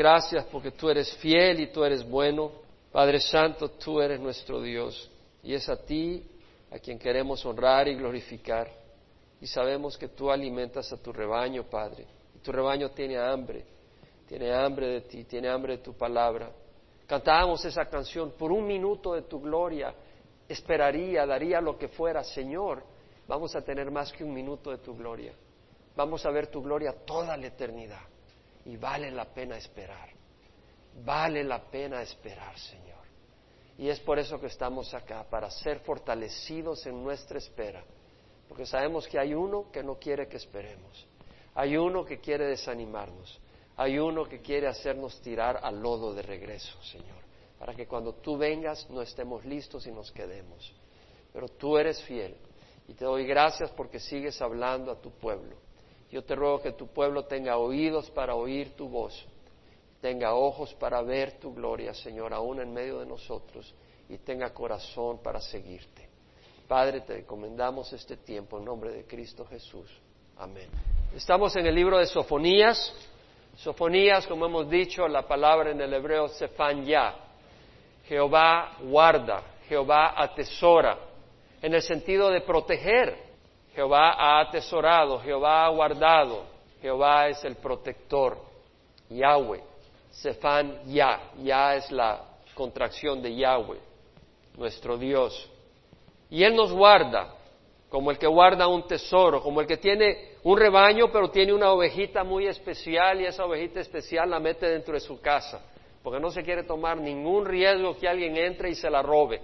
Gracias porque tú eres fiel y tú eres bueno. Padre Santo, tú eres nuestro Dios y es a ti a quien queremos honrar y glorificar. Y sabemos que tú alimentas a tu rebaño, Padre. Y tu rebaño tiene hambre, tiene hambre de ti, tiene hambre de tu palabra. Cantábamos esa canción, por un minuto de tu gloria, esperaría, daría lo que fuera, Señor, vamos a tener más que un minuto de tu gloria. Vamos a ver tu gloria toda la eternidad. Y vale la pena esperar. Vale la pena esperar, Señor. Y es por eso que estamos acá, para ser fortalecidos en nuestra espera. Porque sabemos que hay uno que no quiere que esperemos. Hay uno que quiere desanimarnos. Hay uno que quiere hacernos tirar al lodo de regreso, Señor. Para que cuando tú vengas no estemos listos y nos quedemos. Pero tú eres fiel. Y te doy gracias porque sigues hablando a tu pueblo. Yo te ruego que tu pueblo tenga oídos para oír tu voz tenga ojos para ver tu gloria, Señor, aún en medio de nosotros, y tenga corazón para seguirte. Padre, te encomendamos este tiempo en nombre de Cristo Jesús. Amén. Estamos en el libro de Sofonías. Sofonías, como hemos dicho, la palabra en el hebreo ya. Jehová guarda, Jehová atesora, en el sentido de proteger. Jehová ha atesorado, Jehová ha guardado, Jehová es el protector, Yahweh. Sefan Ya. Ya es la contracción de Yahweh, nuestro Dios. Y Él nos guarda, como el que guarda un tesoro, como el que tiene un rebaño, pero tiene una ovejita muy especial y esa ovejita especial la mete dentro de su casa, porque no se quiere tomar ningún riesgo que alguien entre y se la robe.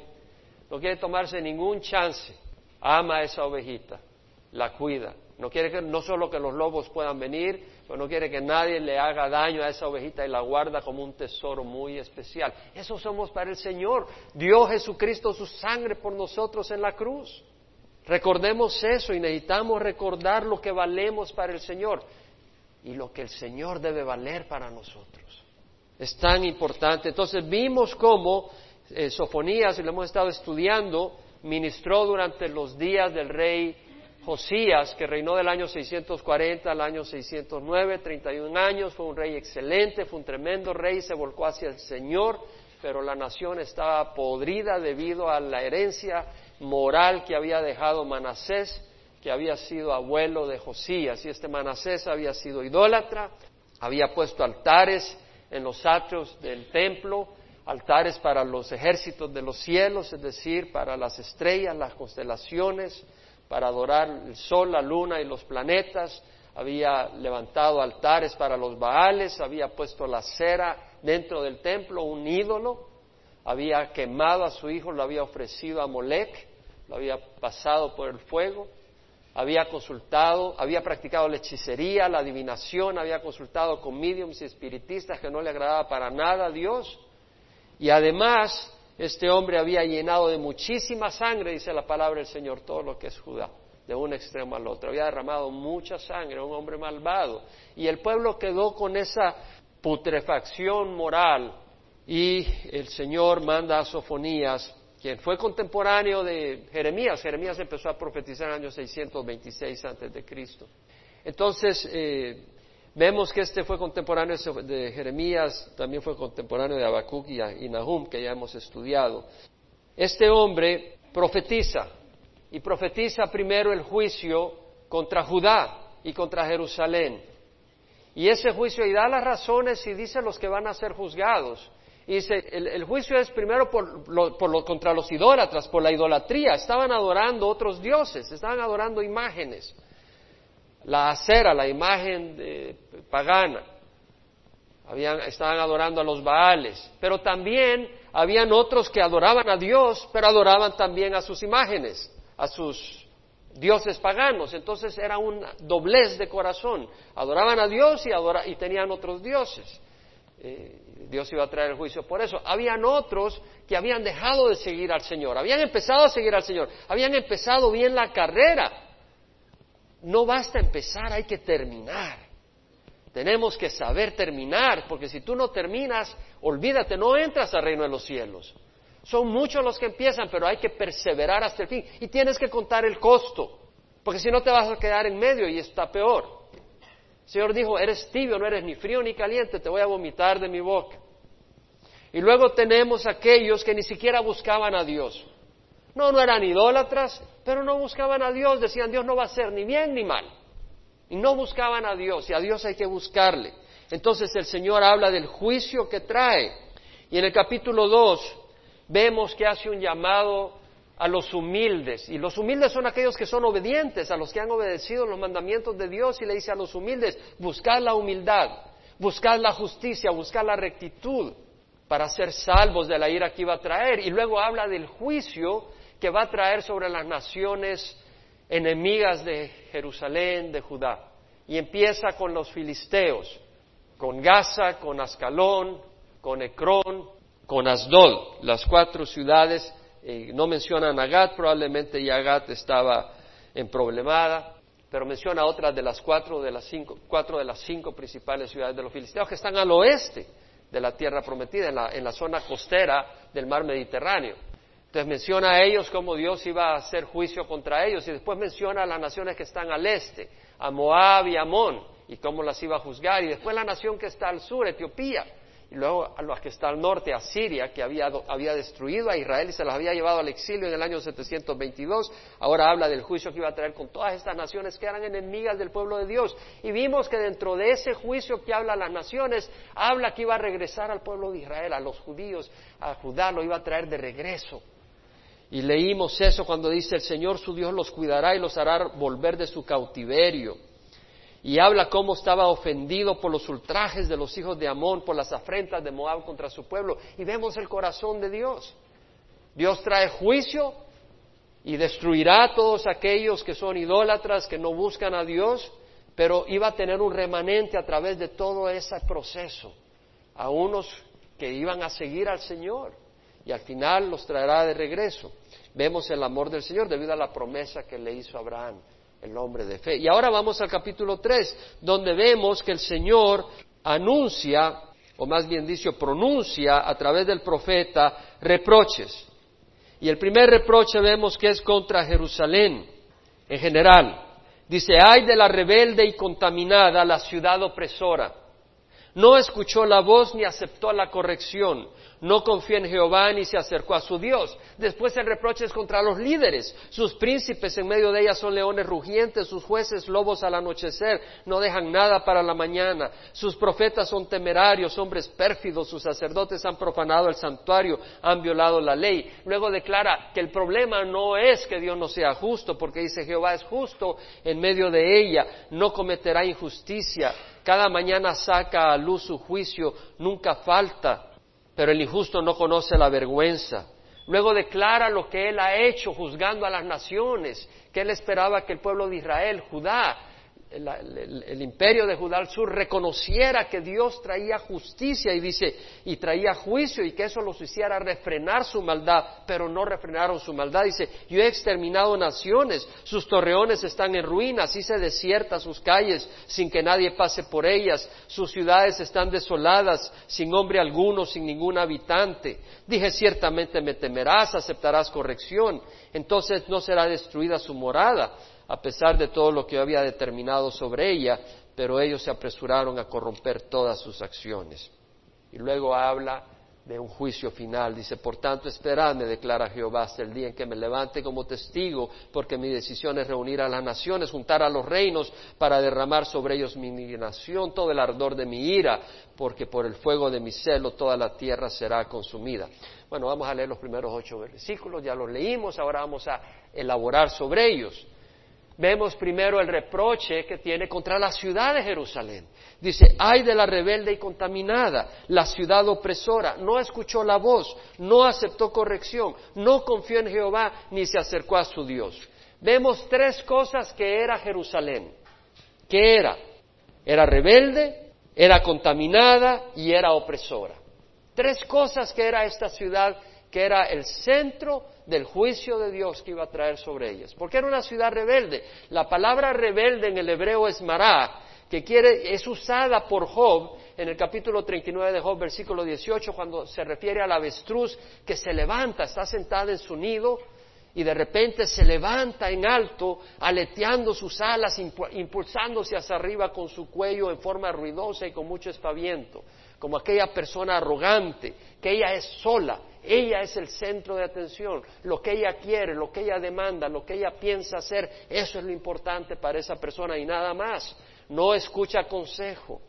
No quiere tomarse ningún chance. Ama a esa ovejita, la cuida. No quiere que no solo que los lobos puedan venir, pero no quiere que nadie le haga daño a esa ovejita y la guarda como un tesoro muy especial. Eso somos para el Señor. Dio Jesucristo su sangre por nosotros en la cruz. Recordemos eso y necesitamos recordar lo que valemos para el Señor y lo que el Señor debe valer para nosotros. Es tan importante. Entonces vimos cómo eh, Sofonías, y lo hemos estado estudiando, ministró durante los días del rey Josías, que reinó del año 640 al año 609, 31 años, fue un rey excelente, fue un tremendo rey, se volcó hacia el Señor, pero la nación estaba podrida debido a la herencia moral que había dejado Manasés, que había sido abuelo de Josías, y este Manasés había sido idólatra, había puesto altares en los atrios del templo, altares para los ejércitos de los cielos, es decir, para las estrellas, las constelaciones, para adorar el sol, la luna y los planetas, había levantado altares para los Baales, había puesto la cera dentro del templo, un ídolo, había quemado a su hijo, lo había ofrecido a Molec, lo había pasado por el fuego, había consultado, había practicado la hechicería, la adivinación, había consultado con mediums y espiritistas que no le agradaba para nada a Dios, y además este hombre había llenado de muchísima sangre, dice la palabra del Señor, todo lo que es Judá, de un extremo al otro. Había derramado mucha sangre, un hombre malvado. Y el pueblo quedó con esa putrefacción moral. Y el Señor manda a Sofonías, quien fue contemporáneo de Jeremías. Jeremías empezó a profetizar en el año 626 antes de Cristo. Entonces, eh, Vemos que este fue contemporáneo de Jeremías, también fue contemporáneo de Habacuc y Nahum, que ya hemos estudiado. Este hombre profetiza, y profetiza primero el juicio contra Judá y contra Jerusalén. Y ese juicio, y da las razones y dice los que van a ser juzgados. Y dice, el, juicio es primero por contra los idólatras, por la idolatría. Estaban adorando otros dioses, estaban adorando imágenes la acera, la imagen pagana. estaban adorando a los Baales, pero también habían otros que adoraban a Dios, pero adoraban también a sus imágenes, a sus dioses paganos. Entonces era un doblez de corazón. Adoraban a Dios y, y tenían otros dioses. Eh, Dios iba a traer el juicio por eso. Habían otros que habían dejado de seguir al Señor, habían empezado a seguir al Señor, habían empezado bien la carrera, no basta empezar, hay que terminar. Tenemos que saber terminar, porque si tú no terminas, olvídate, no entras al reino de los cielos. Son muchos los que empiezan, pero hay que perseverar hasta el fin. Y tienes que contar el costo, porque si no te vas a quedar en medio y está peor. El Señor dijo, eres tibio, no eres ni frío ni caliente, te voy a vomitar de mi boca. Y luego tenemos aquellos que ni siquiera buscaban a Dios. No, no eran idólatras, pero no buscaban a Dios, decían Dios no va a ser ni bien ni mal. Y no buscaban a Dios, y a Dios hay que buscarle. Entonces el Señor habla del juicio que trae. Y en el capítulo 2 vemos que hace un llamado a los humildes. Y los humildes son aquellos que son obedientes, a los que han obedecido los mandamientos de Dios. Y le dice a los humildes, buscad la humildad, buscad la justicia, buscad la rectitud para ser salvos de la ira que iba a traer. Y luego habla del juicio que va a traer sobre las naciones enemigas de Jerusalén, de Judá. Y empieza con los filisteos, con Gaza, con Ascalón, con Ecrón, con Asdod, las cuatro ciudades. Eh, no mencionan a probablemente ya Gat estaba en problemada, pero menciona otras de las cuatro de las cinco, cuatro de las cinco principales ciudades de los filisteos que están al oeste de la tierra prometida, en la, en la zona costera del mar Mediterráneo. Entonces menciona a ellos como Dios iba a hacer juicio contra ellos y después menciona a las naciones que están al este, a Moab y Amón, y cómo las iba a juzgar, y después la nación que está al sur, Etiopía, y luego a los que está al norte, a Siria, que había, había, destruido a Israel y se los había llevado al exilio en el año 722. Ahora habla del juicio que iba a traer con todas estas naciones que eran enemigas del pueblo de Dios. Y vimos que dentro de ese juicio que habla las naciones, habla que iba a regresar al pueblo de Israel, a los judíos, a Judá, lo iba a traer de regreso. Y leímos eso cuando dice el Señor su Dios los cuidará y los hará volver de su cautiverio. Y habla cómo estaba ofendido por los ultrajes de los hijos de Amón, por las afrentas de Moab contra su pueblo. Y vemos el corazón de Dios. Dios trae juicio y destruirá a todos aquellos que son idólatras, que no buscan a Dios, pero iba a tener un remanente a través de todo ese proceso, a unos que iban a seguir al Señor y al final los traerá de regreso. Vemos el amor del Señor debido a la promesa que le hizo Abraham, el hombre de fe. Y ahora vamos al capítulo 3, donde vemos que el Señor anuncia, o más bien dicho, pronuncia a través del profeta reproches. Y el primer reproche vemos que es contra Jerusalén en general. Dice, ay de la rebelde y contaminada, la ciudad opresora. No escuchó la voz ni aceptó la corrección no confió en Jehová ni se acercó a su Dios. Después el reproche es contra los líderes. Sus príncipes en medio de ellas son leones rugientes, sus jueces lobos al anochecer, no dejan nada para la mañana. Sus profetas son temerarios, hombres pérfidos, sus sacerdotes han profanado el santuario, han violado la ley. Luego declara que el problema no es que Dios no sea justo, porque dice Jehová es justo en medio de ella, no cometerá injusticia. Cada mañana saca a luz su juicio, nunca falta pero el injusto no conoce la vergüenza. Luego declara lo que él ha hecho juzgando a las naciones, que él esperaba que el pueblo de Israel, Judá, el, imperio de Judá al sur reconociera que Dios traía justicia y dice, y traía juicio y que eso los hiciera refrenar su maldad, pero no refrenaron su maldad. Dice, yo he exterminado naciones, sus torreones están en ruinas, se desierta sus calles sin que nadie pase por ellas, sus ciudades están desoladas, sin hombre alguno, sin ningún habitante. Dije, ciertamente me temerás, aceptarás corrección, entonces no será destruida su morada a pesar de todo lo que había determinado sobre ella, pero ellos se apresuraron a corromper todas sus acciones. Y luego habla de un juicio final. Dice, por tanto, esperadme, declara Jehová, hasta el día en que me levante como testigo, porque mi decisión es reunir a las naciones, juntar a los reinos, para derramar sobre ellos mi indignación, todo el ardor de mi ira, porque por el fuego de mi celo toda la tierra será consumida. Bueno, vamos a leer los primeros ocho versículos, ya los leímos, ahora vamos a elaborar sobre ellos vemos primero el reproche que tiene contra la ciudad de Jerusalén. Dice, ay de la rebelde y contaminada, la ciudad opresora, no escuchó la voz, no aceptó corrección, no confió en Jehová ni se acercó a su Dios. Vemos tres cosas que era Jerusalén. ¿Qué era? Era rebelde, era contaminada y era opresora. Tres cosas que era esta ciudad que era el centro del juicio de Dios que iba a traer sobre ellas. Porque era una ciudad rebelde. La palabra rebelde en el hebreo es mará, que quiere, es usada por Job en el capítulo 39 de Job, versículo 18, cuando se refiere al avestruz que se levanta, está sentada en su nido y de repente se levanta en alto, aleteando sus alas, impulsándose hacia arriba con su cuello en forma ruidosa y con mucho espaviento, como aquella persona arrogante, que ella es sola, ella es el centro de atención, lo que ella quiere, lo que ella demanda, lo que ella piensa hacer, eso es lo importante para esa persona y nada más, no escucha consejo.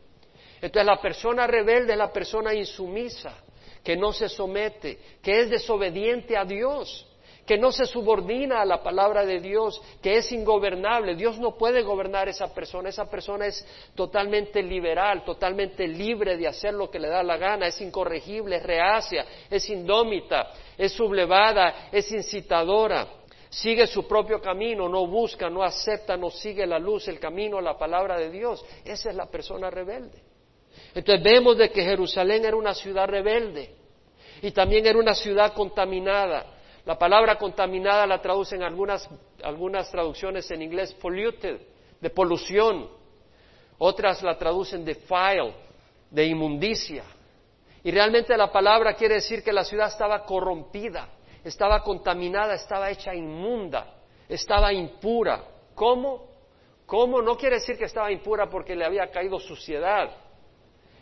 Entonces la persona rebelde es la persona insumisa, que no se somete, que es desobediente a Dios, que no se subordina a la palabra de Dios, que es ingobernable. Dios no puede gobernar a esa persona. Esa persona es totalmente liberal, totalmente libre de hacer lo que le da la gana, es incorregible, es reacia, es indómita, es sublevada, es incitadora. Sigue su propio camino, no busca, no acepta, no sigue la luz, el camino, la palabra de Dios. Esa es la persona rebelde. Entonces vemos de que Jerusalén era una ciudad rebelde y también era una ciudad contaminada. La palabra contaminada la traducen algunas, algunas traducciones en inglés polluted, de polución. Otras la traducen de file, de inmundicia. Y realmente la palabra quiere decir que la ciudad estaba corrompida, estaba contaminada, estaba hecha inmunda, estaba impura. ¿Cómo? ¿Cómo? No quiere decir que estaba impura porque le había caído suciedad.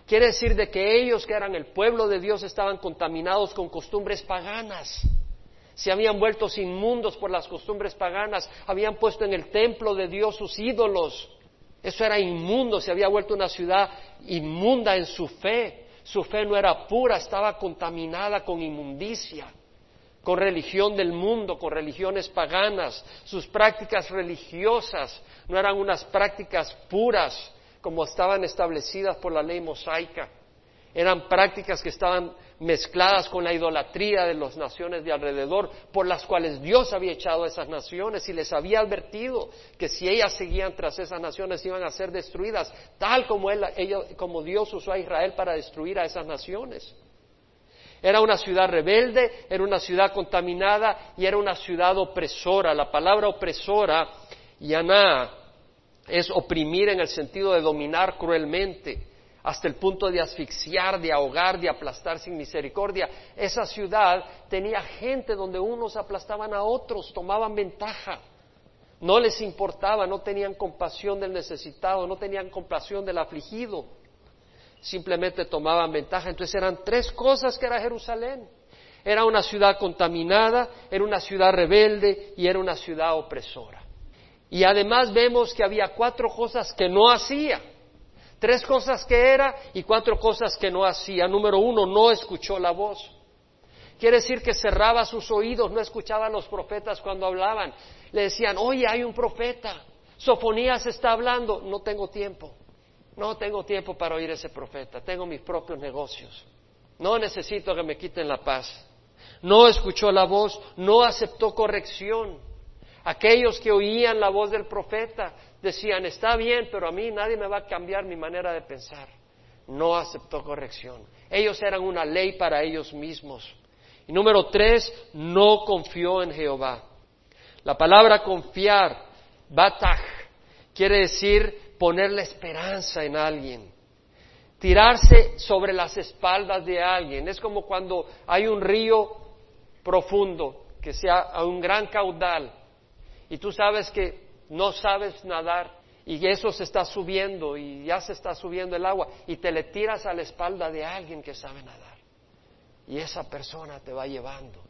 Quiere decir de que ellos que eran el pueblo de Dios estaban contaminados con costumbres paganas se habían vuelto inmundos por las costumbres paganas, habían puesto en el templo de Dios sus ídolos. Eso era inmundo, se había vuelto una ciudad inmunda en su fe. Su fe no era pura, estaba contaminada con inmundicia, con religión del mundo, con religiones paganas. Sus prácticas religiosas no eran unas prácticas puras como estaban establecidas por la ley mosaica eran prácticas que estaban mezcladas con la idolatría de las naciones de alrededor, por las cuales Dios había echado a esas naciones y les había advertido que si ellas seguían tras esas naciones iban a ser destruidas, tal como, como Dios usó a Israel para destruir a esas naciones. Era una ciudad rebelde, era una ciudad contaminada y era una ciudad opresora. La palabra opresora, yaná, es oprimir en el sentido de dominar cruelmente hasta el punto de asfixiar, de ahogar, de aplastar sin misericordia. Esa ciudad tenía gente donde unos aplastaban a otros, tomaban ventaja. No les importaba, no tenían compasión del necesitado, no tenían compasión del afligido. Simplemente tomaban ventaja. Entonces eran tres cosas que era Jerusalén. Era una ciudad contaminada, era una ciudad rebelde y era una ciudad opresora. Y además vemos que había cuatro cosas que no hacía. Tres cosas que era y cuatro cosas que no hacía. Número uno, no escuchó la voz. Quiere decir que cerraba sus oídos, no escuchaba a los profetas cuando hablaban. Le decían, oye, hay un profeta. Sofonías está hablando. No tengo tiempo. No tengo tiempo para oír ese profeta. Tengo mis propios negocios. No necesito que me quiten la paz. No escuchó la voz, no aceptó corrección. Aquellos que oían la voz del profeta decían, está bien, pero a mí nadie me va a cambiar mi manera de pensar. No aceptó corrección. Ellos eran una ley para ellos mismos. Y número tres, no confió en Jehová. La palabra confiar, bataj, quiere decir poner la esperanza en alguien. Tirarse sobre las espaldas de alguien. Es como cuando hay un río profundo, que sea a un gran caudal, y tú sabes que no sabes nadar y eso se está subiendo y ya se está subiendo el agua y te le tiras a la espalda de alguien que sabe nadar y esa persona te va llevando.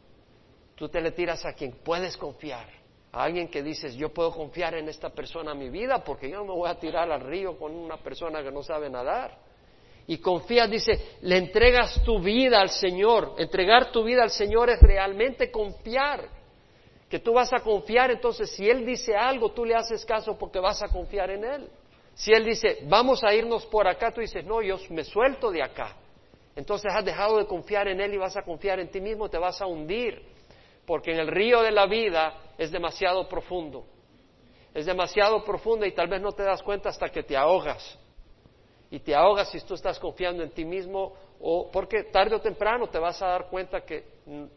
Tú te le tiras a quien puedes confiar, a alguien que dices, yo puedo confiar en esta persona mi vida porque yo no me voy a tirar al río con una persona que no sabe nadar. Y confías, dice, le entregas tu vida al Señor. Entregar tu vida al Señor es realmente confiar que tú vas a confiar, entonces si Él dice algo, tú le haces caso porque vas a confiar en Él. Si Él dice, vamos a irnos por acá, tú dices, no, yo me suelto de acá. Entonces has dejado de confiar en Él y vas a confiar en ti mismo, te vas a hundir, porque en el río de la vida es demasiado profundo. Es demasiado profundo y tal vez no te das cuenta hasta que te ahogas. Y te ahogas si tú estás confiando en ti mismo, o porque tarde o temprano te vas a dar cuenta que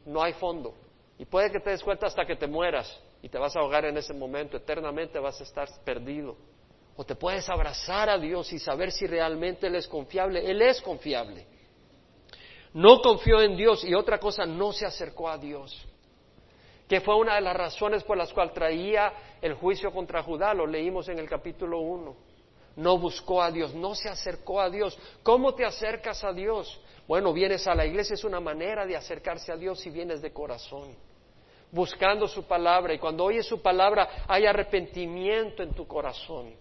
no hay fondo. Y puede que te des cuenta hasta que te mueras y te vas a ahogar en ese momento, eternamente vas a estar perdido. O te puedes abrazar a Dios y saber si realmente Él es confiable. Él es confiable. No confió en Dios y otra cosa, no se acercó a Dios. que fue una de las razones por las cuales traía el juicio contra Judá, lo leímos en el capítulo 1. No buscó a Dios, no se acercó a Dios. ¿Cómo te acercas a Dios? Bueno, vienes a la iglesia, es una manera de acercarse a Dios si vienes de corazón, buscando su palabra. Y cuando oyes su palabra hay arrepentimiento en tu corazón.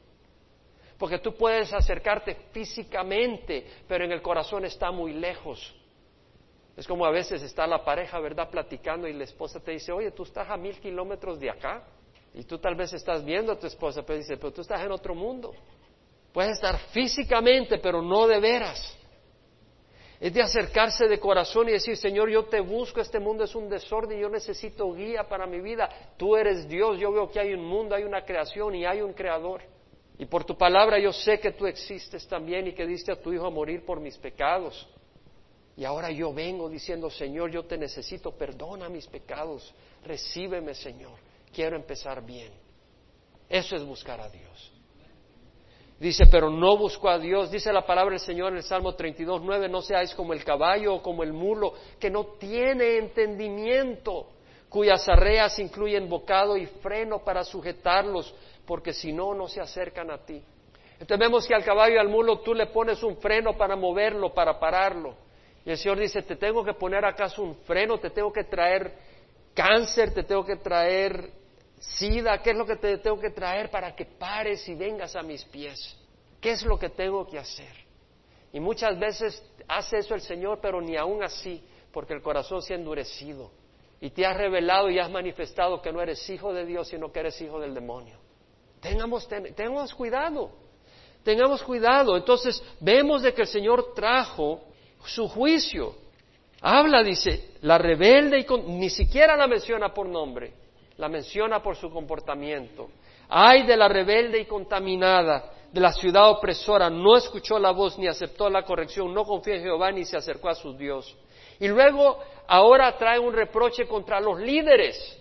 Porque tú puedes acercarte físicamente, pero en el corazón está muy lejos. Es como a veces está la pareja, ¿verdad?, platicando y la esposa te dice, oye, tú estás a mil kilómetros de acá. Y tú tal vez estás viendo a tu esposa, pero dice, pero tú estás en otro mundo. Puedes estar físicamente, pero no de veras. Es de acercarse de corazón y decir, Señor, yo te busco, este mundo es un desorden, yo necesito guía para mi vida. Tú eres Dios, yo veo que hay un mundo, hay una creación y hay un creador. Y por tu palabra yo sé que tú existes también y que diste a tu Hijo a morir por mis pecados. Y ahora yo vengo diciendo, Señor, yo te necesito, perdona mis pecados, recíbeme, Señor, quiero empezar bien. Eso es buscar a Dios. Dice, pero no busco a Dios. Dice la palabra del Señor en el Salmo 32, 9, no seáis como el caballo o como el mulo, que no tiene entendimiento, cuyas arreas incluyen bocado y freno para sujetarlos, porque si no, no se acercan a ti. Entonces vemos que al caballo y al mulo tú le pones un freno para moverlo, para pararlo. Y el Señor dice, te tengo que poner acaso un freno, te tengo que traer cáncer, te tengo que traer sida, ¿qué es lo que te tengo que traer para que pares y vengas a mis pies? ¿Qué es lo que tengo que hacer? Y muchas veces hace eso el Señor, pero ni aún así, porque el corazón se ha endurecido y te has revelado y has manifestado que no eres hijo de Dios, sino que eres hijo del demonio. Tengamos, tengamos cuidado, tengamos cuidado. Entonces vemos de que el Señor trajo su juicio. Habla, dice, la rebelde y ni siquiera la menciona por nombre, la menciona por su comportamiento. Ay de la rebelde y contaminada, de la ciudad opresora, no escuchó la voz ni aceptó la corrección, no confió en Jehová ni se acercó a su Dios. Y luego ahora trae un reproche contra los líderes.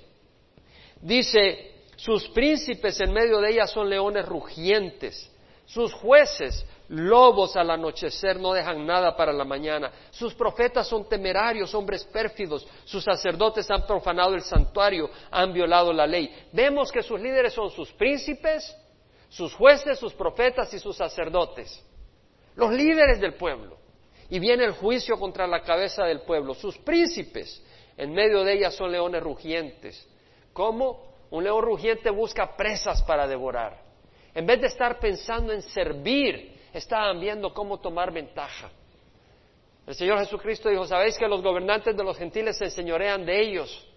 Dice, sus príncipes en medio de ella son leones rugientes, sus jueces Lobos al anochecer no dejan nada para la mañana. Sus profetas son temerarios, hombres pérfidos. Sus sacerdotes han profanado el santuario, han violado la ley. Vemos que sus líderes son sus príncipes, sus jueces, sus profetas y sus sacerdotes. Los líderes del pueblo. Y viene el juicio contra la cabeza del pueblo. Sus príncipes, en medio de ellas son leones rugientes. ¿Cómo? Un león rugiente busca presas para devorar. En vez de estar pensando en servir, estaban viendo cómo tomar ventaja. El Señor Jesucristo dijo, ¿sabéis que los gobernantes de los gentiles se enseñorean de ellos?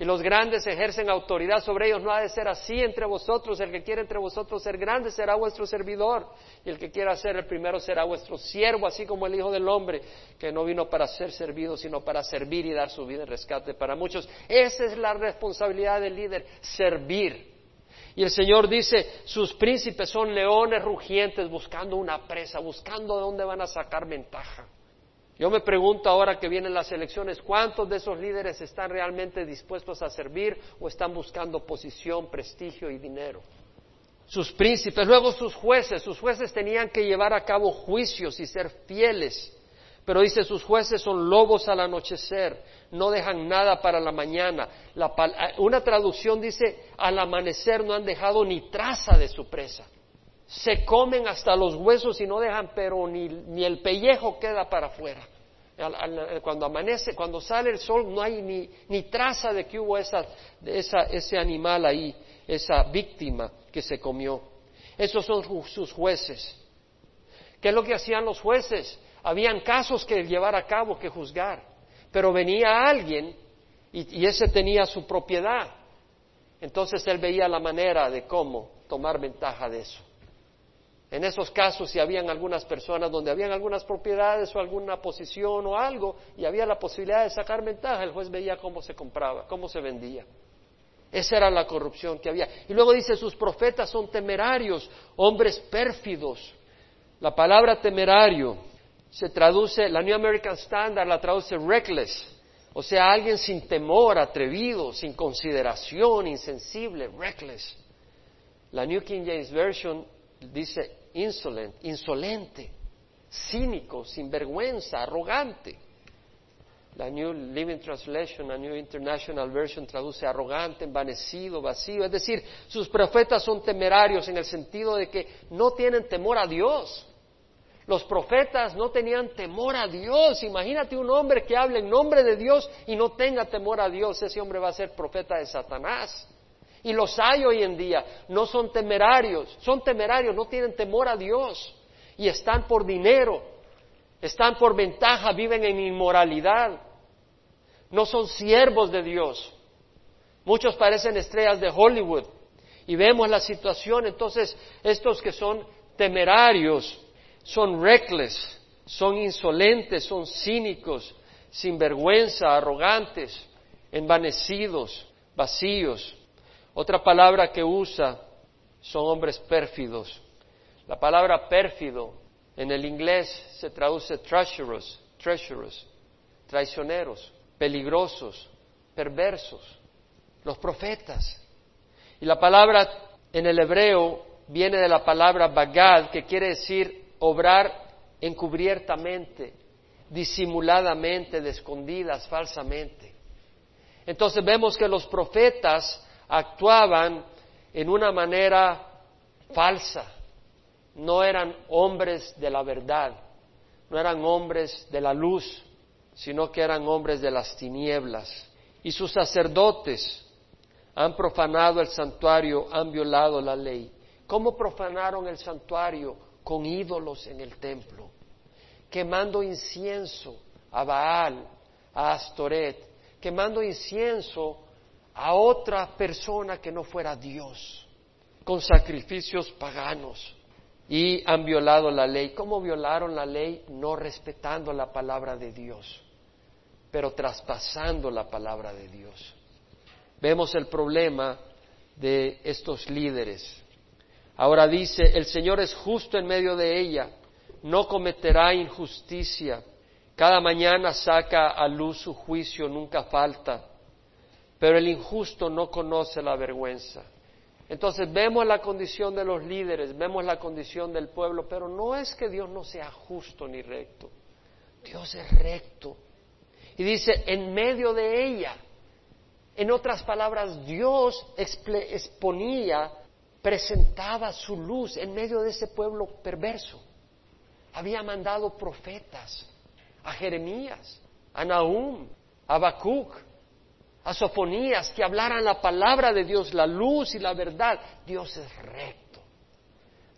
Y los grandes ejercen autoridad sobre ellos. No ha de ser así entre vosotros. El que quiere entre vosotros ser grande será vuestro servidor. Y el que quiera ser el primero será vuestro siervo, así como el Hijo del Hombre, que no vino para ser servido, sino para servir y dar su vida en rescate para muchos. Esa es la responsabilidad del líder, servir. Y el Señor dice, sus príncipes son leones rugientes buscando una presa, buscando de dónde van a sacar ventaja. Yo me pregunto ahora que vienen las elecciones, ¿cuántos de esos líderes están realmente dispuestos a servir o están buscando posición, prestigio y dinero? Sus príncipes, luego sus jueces, sus jueces tenían que llevar a cabo juicios y ser fieles pero dice, sus jueces son lobos al anochecer, no dejan nada para la mañana. Eh, una traducción dice, al amanecer no han dejado ni traza de su presa. Se comen hasta los huesos y no dejan, pero ni, el pellejo queda para afuera. Cuando amanece, cuando sale el sol, no hay ni, traza de que hubo esa, ese animal ahí, esa víctima que se comió. Esos son sus jueces. ¿Qué es lo que hacían los jueces? habían casos que llevar a cabo, que juzgar, pero venía alguien y, ese tenía su propiedad. Entonces él veía la manera de cómo tomar ventaja de eso. En esos casos, si habían algunas personas donde habían algunas propiedades o alguna posición o algo y había la posibilidad de sacar ventaja, el juez veía cómo se compraba, cómo se vendía. Esa era la corrupción que había. Y luego dice, sus profetas son temerarios, hombres pérfidos. La palabra temerario se traduce, la New American Standard la traduce reckless, o sea, alguien sin temor, atrevido, sin consideración, insensible, reckless. La New King James Version dice insolent, insolente, cínico, sin vergüenza, arrogante. La New Living Translation, la New International Version traduce arrogante, envanecido, vacío. Es decir, sus profetas son temerarios en el sentido de que no tienen temor a Dios. Los profetas no tenían temor a Dios. Imagínate un hombre que hable en nombre de Dios y no tenga temor a Dios. Ese hombre va a ser profeta de Satanás. Y los hay hoy en día. No son temerarios. Son temerarios, no tienen temor a Dios. Y están por dinero. Están por ventaja, viven en inmoralidad no son siervos de Dios. Muchos parecen estrellas de Hollywood y vemos la situación, entonces estos que son temerarios, son reckless, son insolentes, son cínicos, sin vergüenza, arrogantes, envanecidos, vacíos. Otra palabra que usa son hombres pérfidos. La palabra pérfido en el inglés se traduce treacherous, treacherous, traicioneros peligrosos, perversos, los profetas. Y la palabra en el hebreo viene de la palabra bagad, que quiere decir obrar encubiertamente, disimuladamente, de escondidas, falsamente. Entonces vemos que los profetas actuaban en una manera falsa, no eran hombres de la verdad, no eran hombres de la luz, sino que eran hombres de las tinieblas. Y sus sacerdotes han profanado el santuario, han violado la ley. ¿Cómo profanaron el santuario? Con ídolos en el templo, quemando incienso a Baal, a Astoret, quemando incienso a otra persona que no fuera Dios, con sacrificios paganos. Y han violado la ley. ¿Cómo violaron la ley? No respetando la palabra de Dios pero traspasando la palabra de Dios. Vemos el problema de estos líderes. Ahora dice, el Señor es justo en medio de ella, no cometerá injusticia, cada mañana saca a luz su juicio, nunca falta, pero el injusto no conoce la vergüenza. Entonces vemos la condición de los líderes, vemos la condición del pueblo, pero no es que Dios no sea justo ni recto. Dios es recto. Y dice, en medio de ella. En otras palabras, Dios exponía, presentaba su luz en medio de ese pueblo perverso. Había mandado profetas a Jeremías, a Nahum, a Habacuc, a Sofonías, que hablaran la palabra de Dios, la luz y la verdad. Dios es recto.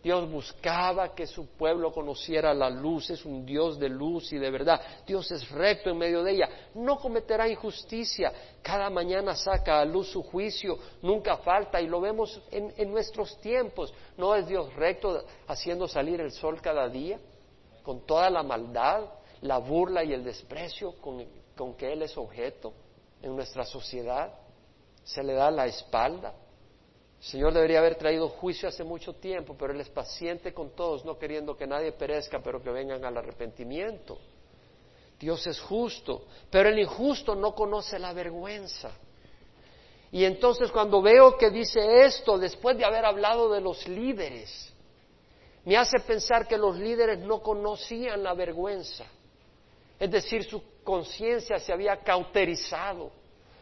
Dios buscaba que su pueblo conociera la luz, es un Dios de luz y de verdad. Dios es recto en medio de ella, no cometerá injusticia, cada mañana saca a luz su juicio, nunca falta y lo vemos en, nuestros tiempos. ¿No es Dios recto haciendo salir el sol cada día? Con toda la maldad, la burla y el desprecio con, con que Él es objeto en nuestra sociedad. Se le da la espalda. El Señor debería haber traído juicio hace mucho tiempo, pero Él es paciente con todos, no queriendo que nadie perezca, pero que vengan al arrepentimiento. Dios es justo, pero el injusto no conoce la vergüenza. Y entonces cuando veo que dice esto, después de haber hablado de los líderes, me hace pensar que los líderes no conocían la vergüenza. Es decir, su conciencia se había cauterizado,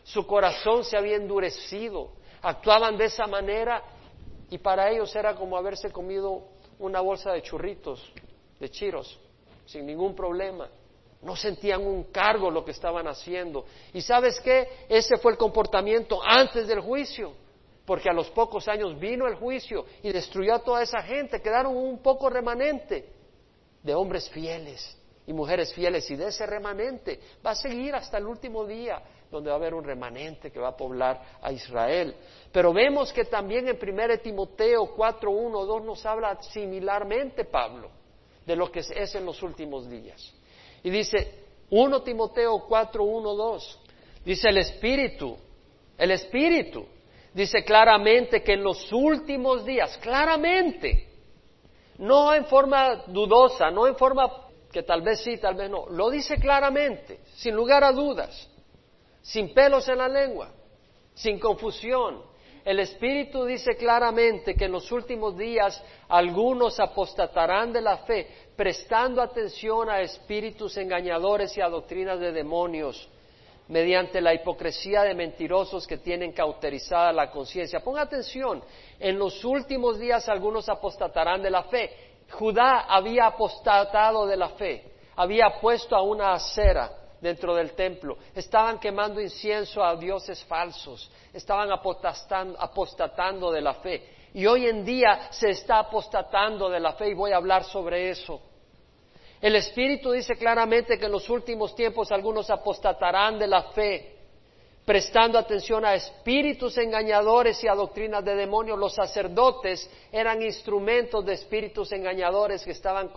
su corazón se había endurecido, actuaban de esa manera y para ellos era como haberse comido una bolsa de churritos, de chiros, sin ningún problema. No sentían un cargo lo que estaban haciendo. ¿Y sabes qué? Ese fue el comportamiento antes del juicio, porque a los pocos años vino el juicio y destruyó a toda esa gente. Quedaron un poco remanente de hombres fieles y mujeres fieles y de ese remanente va a seguir hasta el último día donde va a haber un remanente que va a poblar a Israel. Pero vemos que también en 1 Timoteo 4, 1, 2 nos habla similarmente Pablo de lo que es en los últimos días. Y dice 1 Timoteo 4, 1, 2, dice el Espíritu, el Espíritu, dice claramente que en los últimos días, claramente, no en forma dudosa, no en forma que tal vez sí, tal vez no, lo dice claramente, sin lugar a dudas sin pelos en la lengua, sin confusión. El Espíritu dice claramente que en los últimos días algunos apostatarán de la fe, prestando atención a espíritus engañadores y a doctrinas de demonios, mediante la hipocresía de mentirosos que tienen cauterizada la conciencia. Ponga atención, en los últimos días algunos apostatarán de la fe. Judá había apostatado de la fe, había puesto a una acera dentro del templo, estaban quemando incienso a dioses falsos, estaban apostatando de la fe. Y hoy en día se está apostatando de la fe y voy a hablar sobre eso. El Espíritu dice claramente que en los últimos tiempos algunos apostatarán de la fe, prestando atención a espíritus engañadores y a doctrinas de demonios. Los sacerdotes eran instrumentos de espíritus engañadores que estaban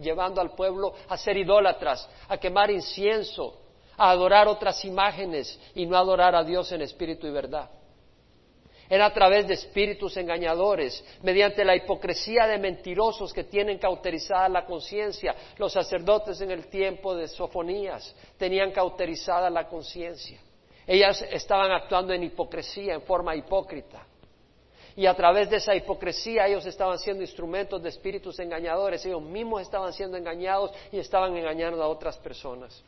llevando al pueblo a ser idólatras, a quemar incienso, a adorar otras imágenes y no adorar a Dios en espíritu y verdad. Era a través de espíritus engañadores, mediante la hipocresía de mentirosos que tienen cauterizada la conciencia. Los sacerdotes en el tiempo de Sofonías tenían cauterizada la conciencia. Ellas estaban actuando en hipocresía, en forma hipócrita. Y a través de esa hipocresía ellos estaban siendo instrumentos de espíritus engañadores. Ellos mismos estaban siendo engañados y estaban engañando a otras personas.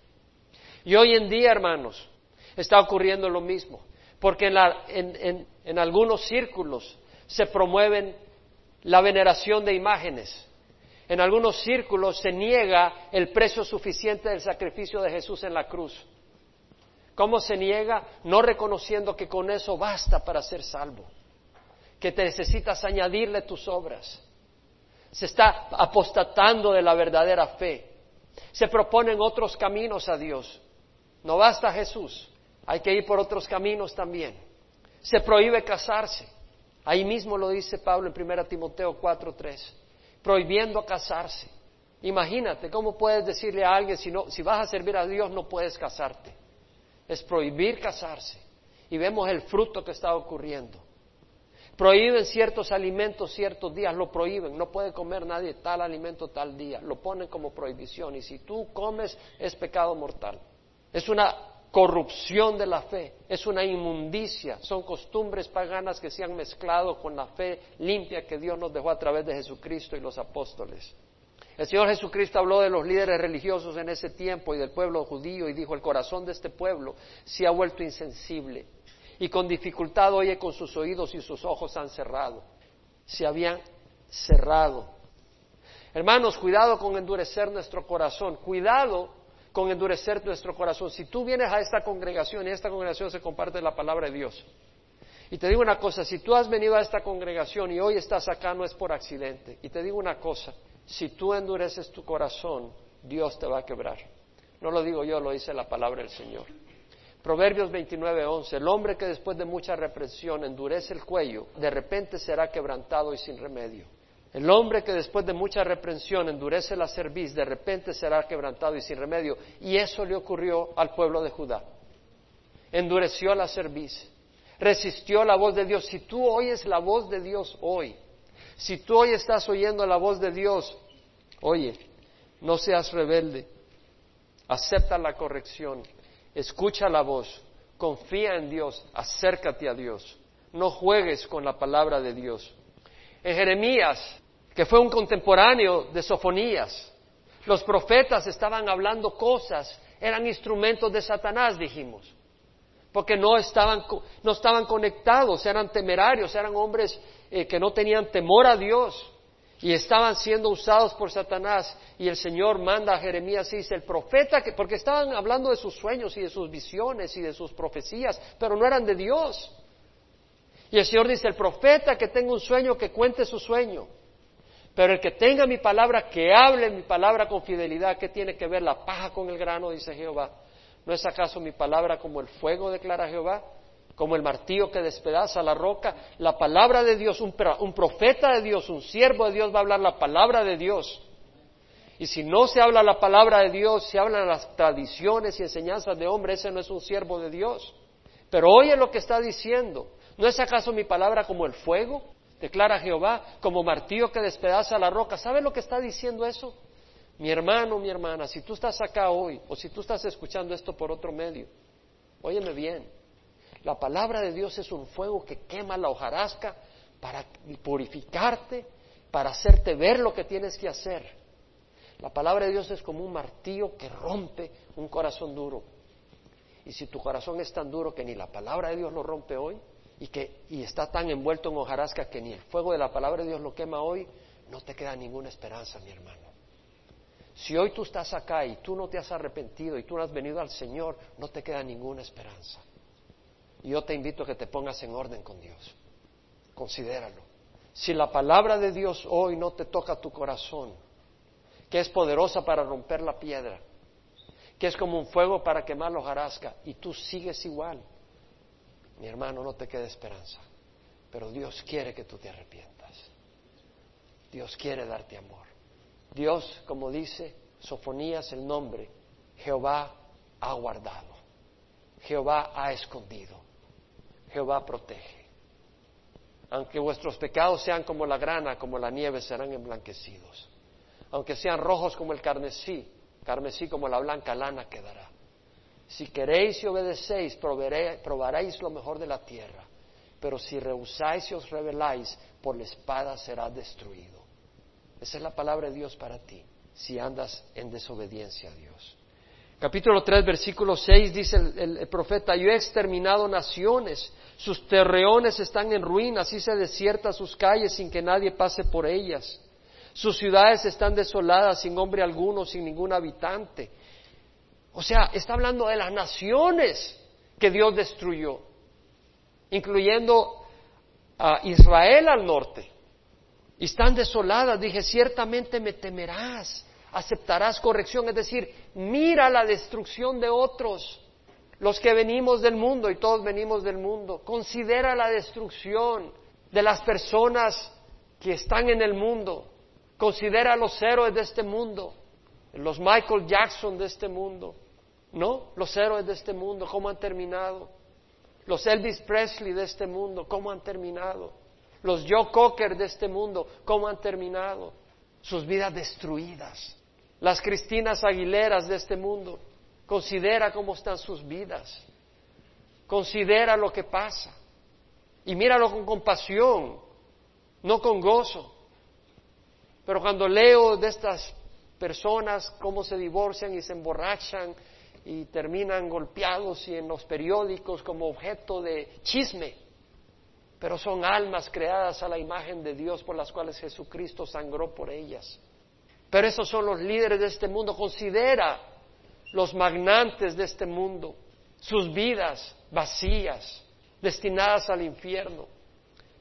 Y hoy en día, hermanos, está ocurriendo lo mismo porque en, algunos círculos se promueven la veneración de imágenes. En algunos círculos se niega el precio suficiente del sacrificio de Jesús en la cruz. ¿Cómo se niega? No reconociendo que con eso basta para ser salvo, que te necesitas añadirle tus obras. Se está apostatando de la verdadera fe. Se proponen otros caminos a Dios. No basta Jesús. Hay que ir por otros caminos también. Se prohíbe casarse. Ahí mismo lo dice Pablo en 1 Timoteo 4:3, prohibiendo casarse. Imagínate, ¿cómo puedes decirle a alguien si, no, si vas a servir a Dios no puedes casarte? Es prohibir casarse. Y vemos el fruto que está ocurriendo. Prohíben ciertos alimentos ciertos días, lo prohíben. No puede comer nadie tal alimento tal día. Lo ponen como prohibición. Y si tú comes es pecado mortal. Es una corrupción de la fe, es una inmundicia, son costumbres paganas que se han mezclado con la fe limpia que Dios nos dejó a través de Jesucristo y los apóstoles. El Señor Jesucristo habló de los líderes religiosos en ese tiempo y del pueblo judío y dijo, el corazón de este pueblo se ha vuelto insensible y con dificultad oye con sus oídos y sus ojos han cerrado. Se habían cerrado. Hermanos, cuidado con endurecer nuestro corazón, cuidado con endurecer nuestro corazón. Si tú vienes a esta congregación y esta congregación se comparte la palabra de Dios, y te digo una cosa, si tú has venido a esta congregación y hoy estás acá no es por accidente. Y te digo una cosa, si tú endureces tu corazón, Dios te va a quebrar. No lo digo yo, lo dice la palabra del Señor. Proverbios 29:11, el hombre que después de mucha represión endurece el cuello, de repente será quebrantado y sin remedio. El hombre que después de mucha reprensión endurece la cerviz, de repente será quebrantado y sin remedio. Y eso le ocurrió al pueblo de Judá. Endureció la cerviz, resistió la voz de Dios. Si tú oyes la voz de Dios hoy, si tú hoy estás oyendo la voz de Dios, oye, no seas rebelde, acepta la corrección, escucha la voz, confía en Dios, acércate a Dios, no juegues con la palabra de Dios. En Jeremías que fue un contemporáneo de Sofonías. Los profetas estaban hablando cosas, eran instrumentos de Satanás, dijimos, porque no estaban, no estaban conectados, eran temerarios, eran hombres eh, que no tenían temor a Dios y estaban siendo usados por Satanás. Y el Señor manda a Jeremías y dice, el profeta, que, porque estaban hablando de sus sueños y de sus visiones y de sus profecías, pero no eran de Dios. Y el Señor dice, el profeta que tenga un sueño, que cuente su sueño. Pero el que tenga mi palabra, que hable mi palabra con fidelidad, ¿qué tiene que ver la paja con el grano? Dice Jehová. ¿No es acaso mi palabra como el fuego, declara Jehová? Como el martillo que despedaza la roca. La palabra de Dios, un, profeta de Dios, un siervo de Dios va a hablar la palabra de Dios. Y si no se habla la palabra de Dios, se hablan las tradiciones y enseñanzas de hombre, ese no es un siervo de Dios. Pero oye lo que está diciendo. ¿No es acaso mi palabra como el fuego? declara Jehová, como martillo que despedaza la roca. ¿Sabe lo que está diciendo eso? Mi hermano, mi hermana, si tú estás acá hoy o si tú estás escuchando esto por otro medio, óyeme bien. La palabra de Dios es un fuego que quema la hojarasca para purificarte, para hacerte ver lo que tienes que hacer. La palabra de Dios es como un martillo que rompe un corazón duro. Y si tu corazón es tan duro que ni la palabra de Dios lo rompe hoy y que y está tan envuelto en hojarasca que ni el fuego de la palabra de Dios lo quema hoy, no te queda ninguna esperanza, mi hermano. Si hoy tú estás acá y tú no te has arrepentido y tú no has venido al Señor, no te queda ninguna esperanza. Y yo te invito a que te pongas en orden con Dios. Considéralo. Si la palabra de Dios hoy no te toca tu corazón, que es poderosa para romper la piedra, que es como un fuego para quemar los hojarasca, y tú sigues igual, mi hermano, no te quede esperanza. Pero Dios quiere que tú te arrepientas. Dios quiere darte amor. Dios, como dice Sofonías el nombre, Jehová ha guardado, Jehová ha escondido, Jehová protege. Aunque vuestros pecados sean como la grana, como la nieve, serán emblanquecidos. Aunque sean rojos como el carmesí, carmesí como la blanca lana quedará. Si queréis y obedecéis, probaréis lo mejor de la tierra. Pero si rehusáis y os rebeláis, por la espada será destruido. Esa es la palabra de Dios para ti, si andas en desobediencia a Dios. Capítulo 3, versículo 6 dice el, profeta, yo he exterminado naciones, sus terreones están en ruinas, y se desierta sus calles sin que nadie pase por ellas. Sus ciudades están desoladas, sin hombre alguno, sin ningún habitante. O sea, está hablando de las naciones que Dios destruyó, incluyendo a Israel al norte y están desoladas, dije, ciertamente me temerás, aceptarás corrección, es decir, mira la destrucción de otros, los que venimos del mundo y todos venimos del mundo, considera la destrucción de las personas que están en el mundo, considera los héroes de este mundo, los Michael Jackson de este mundo, ¿no? Los héroes de este mundo, ¿cómo han terminado? Los Elvis Presley de este mundo, ¿cómo han terminado? Los Joe Cocker de este mundo, ¿cómo han terminado? Sus vidas destruidas. Las Cristinas Aguileras de este mundo, considera cómo están sus vidas. Considera lo que pasa. Y míralo con compasión, no con gozo. Pero cuando leo de estas personas cómo se divorcian y se emborrachan y terminan golpeados y en los periódicos como objeto de chisme, pero son almas creadas a la imagen de Dios por las cuales Jesucristo sangró por ellas. Pero esos son los líderes de este mundo. Considera los magnantes de este mundo, sus vidas vacías, destinadas al infierno.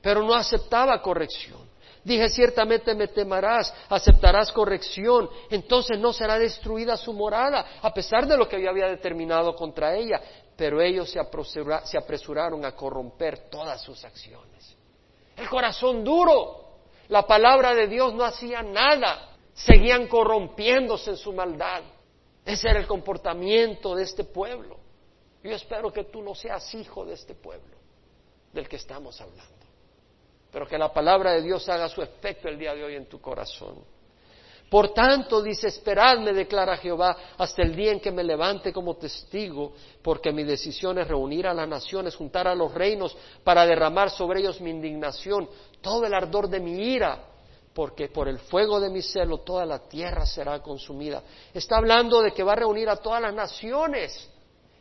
Pero no aceptaba corrección. Dije, ciertamente me temerás, aceptarás corrección, entonces no será destruida su morada, a pesar de lo que yo había determinado contra ella pero ellos se, apresuraron a corromper todas sus acciones. El corazón duro, la palabra de Dios no hacía nada, seguían corrompiéndose en su maldad. Ese era el comportamiento de este pueblo. Yo espero que tú no seas hijo de este pueblo del que estamos hablando, pero que la palabra de Dios haga su efecto el día de hoy en tu corazón. Por tanto, dice, esperadme, declara Jehová, hasta el día en que me levante como testigo, porque mi decisión es reunir a las naciones, juntar a los reinos, para derramar sobre ellos mi indignación, todo el ardor de mi ira, porque por el fuego de mi celo toda la tierra será consumida. Está hablando de que va a reunir a todas las naciones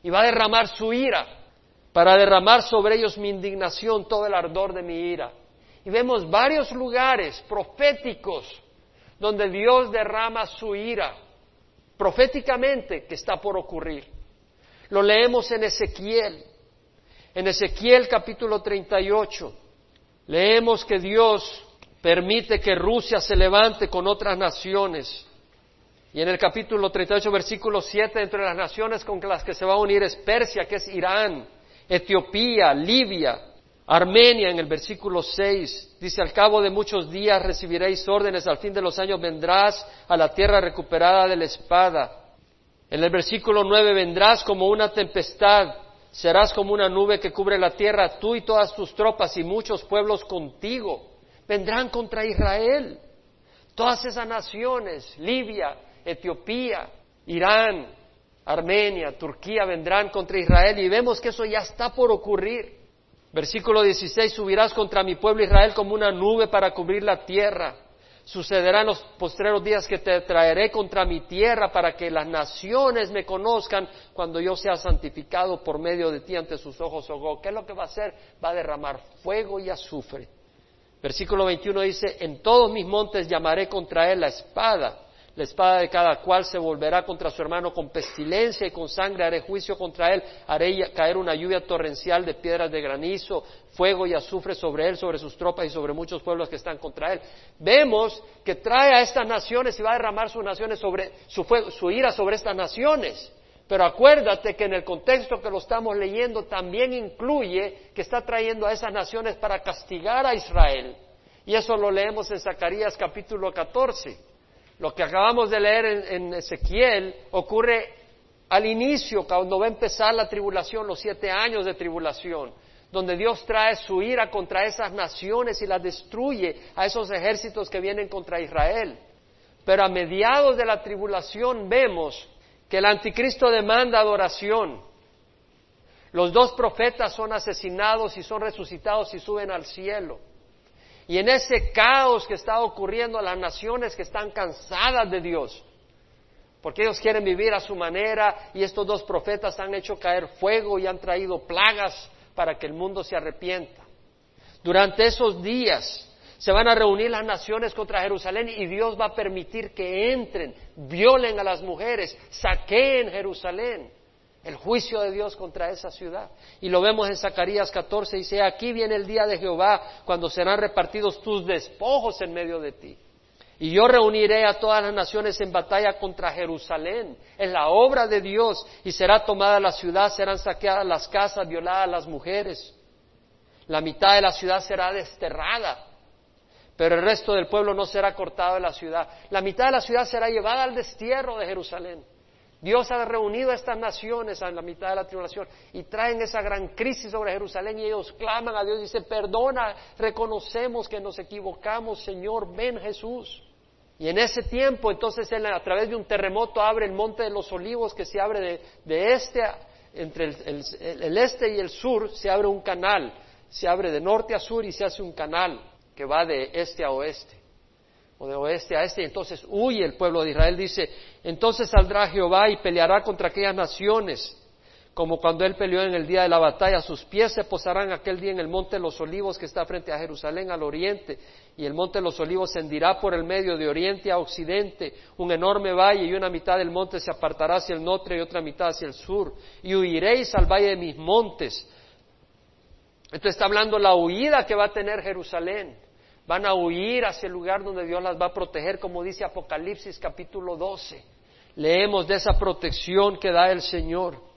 y va a derramar su ira, para derramar sobre ellos mi indignación, todo el ardor de mi ira. Y vemos varios lugares proféticos donde Dios derrama su ira proféticamente que está por ocurrir. Lo leemos en Ezequiel. En Ezequiel capítulo 38 leemos que Dios permite que Rusia se levante con otras naciones. Y en el capítulo 38, versículo 7, entre las naciones con las que se va a unir es Persia, que es Irán, Etiopía, Libia, Armenia en el versículo 6 dice, al cabo de muchos días recibiréis órdenes, al fin de los años vendrás a la tierra recuperada de la espada. En el versículo 9 vendrás como una tempestad, serás como una nube que cubre la tierra, tú y todas tus tropas y muchos pueblos contigo. Vendrán contra Israel. Todas esas naciones, Libia, Etiopía, Irán, Armenia, Turquía vendrán contra Israel y vemos que eso ya está por ocurrir. Versículo 16, subirás contra mi pueblo Israel como una nube para cubrir la tierra. Sucederá en los postreros días que te traeré contra mi tierra para que las naciones me conozcan cuando yo sea santificado por medio de ti ante sus ojos, oh ¿Qué es lo que va a hacer? Va a derramar fuego y azufre. Versículo 21 dice, en todos mis montes llamaré contra él la espada la espada de cada cual se volverá contra su hermano con pestilencia y con sangre haré juicio contra él, haré caer una lluvia torrencial de piedras de granizo, fuego y azufre sobre él, sobre sus tropas y sobre muchos pueblos que están contra él. Vemos que trae a estas naciones y va a derramar sus naciones sobre su, su ira sobre estas naciones. Pero acuérdate que en el contexto que lo estamos leyendo también incluye que está trayendo a esas naciones para castigar a Israel. Y eso lo leemos en Zacarías capítulo 14. Lo que acabamos de leer en, Ezequiel ocurre al inicio, cuando va a empezar la tribulación, los siete años de tribulación, donde Dios trae su ira contra esas naciones y las destruye a esos ejércitos que vienen contra Israel. Pero a mediados de la tribulación vemos que el anticristo demanda adoración. Los dos profetas son asesinados y son resucitados y suben al cielo. Y en ese caos que está ocurriendo las naciones que están cansadas de Dios, porque ellos quieren vivir a su manera y estos dos profetas han hecho caer fuego y han traído plagas para que el mundo se arrepienta. Durante esos días se van a reunir las naciones contra Jerusalén y Dios va a permitir que entren, violen a las mujeres, saqueen Jerusalén el juicio de Dios contra esa ciudad. Y lo vemos en Zacarías 14, dice, aquí viene el día de Jehová, cuando serán repartidos tus despojos en medio de ti. Y yo reuniré a todas las naciones en batalla contra Jerusalén. Es la obra de Dios y será tomada la ciudad, serán saqueadas las casas, violadas las mujeres. La mitad de la ciudad será desterrada, pero el resto del pueblo no será cortado de la ciudad. La mitad de la ciudad será llevada al destierro de Jerusalén. Dios ha reunido a estas naciones a la mitad de la tribulación y traen esa gran crisis sobre Jerusalén y ellos claman a Dios y dicen, perdona, reconocemos que nos equivocamos, Señor, ven Jesús. Y en ese tiempo, entonces, él, a través de un terremoto abre el monte de los olivos que se abre de, este, entre el este y el sur, se abre un canal, se abre de norte a sur y se hace un canal que va de este a oeste o de oeste a este, entonces huye el pueblo de Israel, dice, entonces saldrá Jehová y peleará contra aquellas naciones, como cuando él peleó en el día de la batalla, sus pies se posarán aquel día en el monte de los olivos que está frente a Jerusalén al oriente, y el monte de los olivos se hendirá por el medio de oriente a occidente, un enorme valle, y una mitad del monte se apartará hacia el norte y otra mitad hacia el sur, y huiréis al valle de mis montes. Esto está hablando la huida que va a tener Jerusalén van a huir hacia el lugar donde Dios las va a proteger, como dice Apocalipsis capítulo 12. Leemos de esa protección que da el Señor.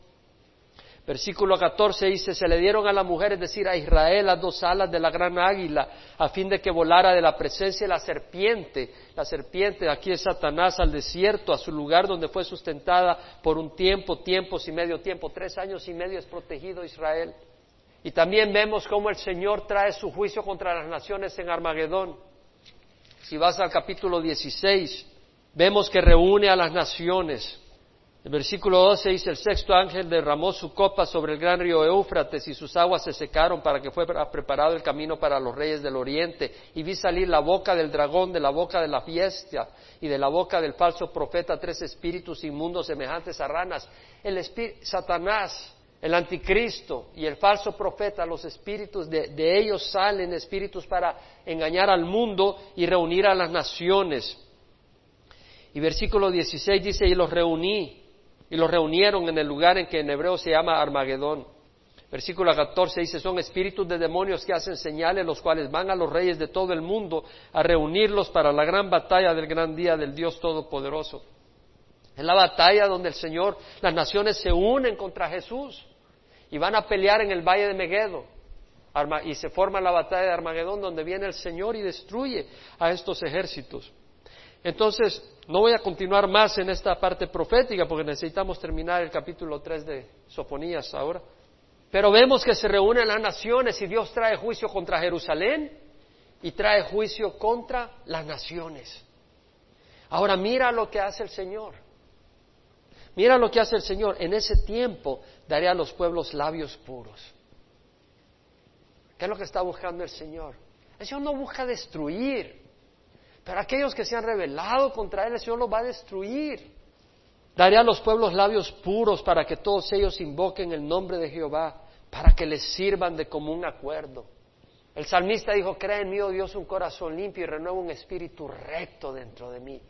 Versículo 14 dice, se le dieron a la mujer, es decir, a Israel, las dos alas de la gran águila, a fin de que volara de la presencia de la serpiente. La serpiente, aquí es Satanás, al desierto, a su lugar donde fue sustentada por un tiempo, tiempos y medio tiempo. Tres años y medio es protegido Israel. Y también vemos cómo el Señor trae su juicio contra las naciones en Armagedón. Si vas al capítulo 16, vemos que reúne a las naciones. El versículo 12 dice, el sexto ángel derramó su copa sobre el gran río Éufrates y sus aguas se secaron para que fuera preparado el camino para los reyes del oriente. Y vi salir la boca del dragón, de la boca de la fiesta y de la boca del falso profeta tres espíritus inmundos semejantes a ranas. El espíritu, Satanás el anticristo y el falso profeta, los espíritus de, ellos salen espíritus para engañar al mundo y reunir a las naciones. Y versículo 16 dice, y los reuní, y los reunieron en el lugar en que en hebreo se llama Armagedón. Versículo 14 dice, son espíritus de demonios que hacen señales, los cuales van a los reyes de todo el mundo a reunirlos para la gran batalla del gran día del Dios Todopoderoso. Es la batalla donde el Señor, las naciones se unen contra Jesús y van a pelear en el valle de Meguedo. Y se forma la batalla de Armagedón donde viene el Señor y destruye a estos ejércitos. Entonces, no voy a continuar más en esta parte profética porque necesitamos terminar el capítulo 3 de Sofonías ahora. Pero vemos que se reúnen las naciones y Dios trae juicio contra Jerusalén y trae juicio contra las naciones. Ahora mira lo que hace el Señor. Mira lo que hace el Señor. En ese tiempo daré a los pueblos labios puros. ¿Qué es lo que está buscando el Señor? El Señor no busca destruir, pero aquellos que se han rebelado contra Él, el Señor los va a destruir. Daré a los pueblos labios puros para que todos ellos invoquen el nombre de Jehová, para que les sirvan de común acuerdo. El salmista dijo, crea en mí, oh Dios, un corazón limpio y renueva un espíritu recto dentro de mí.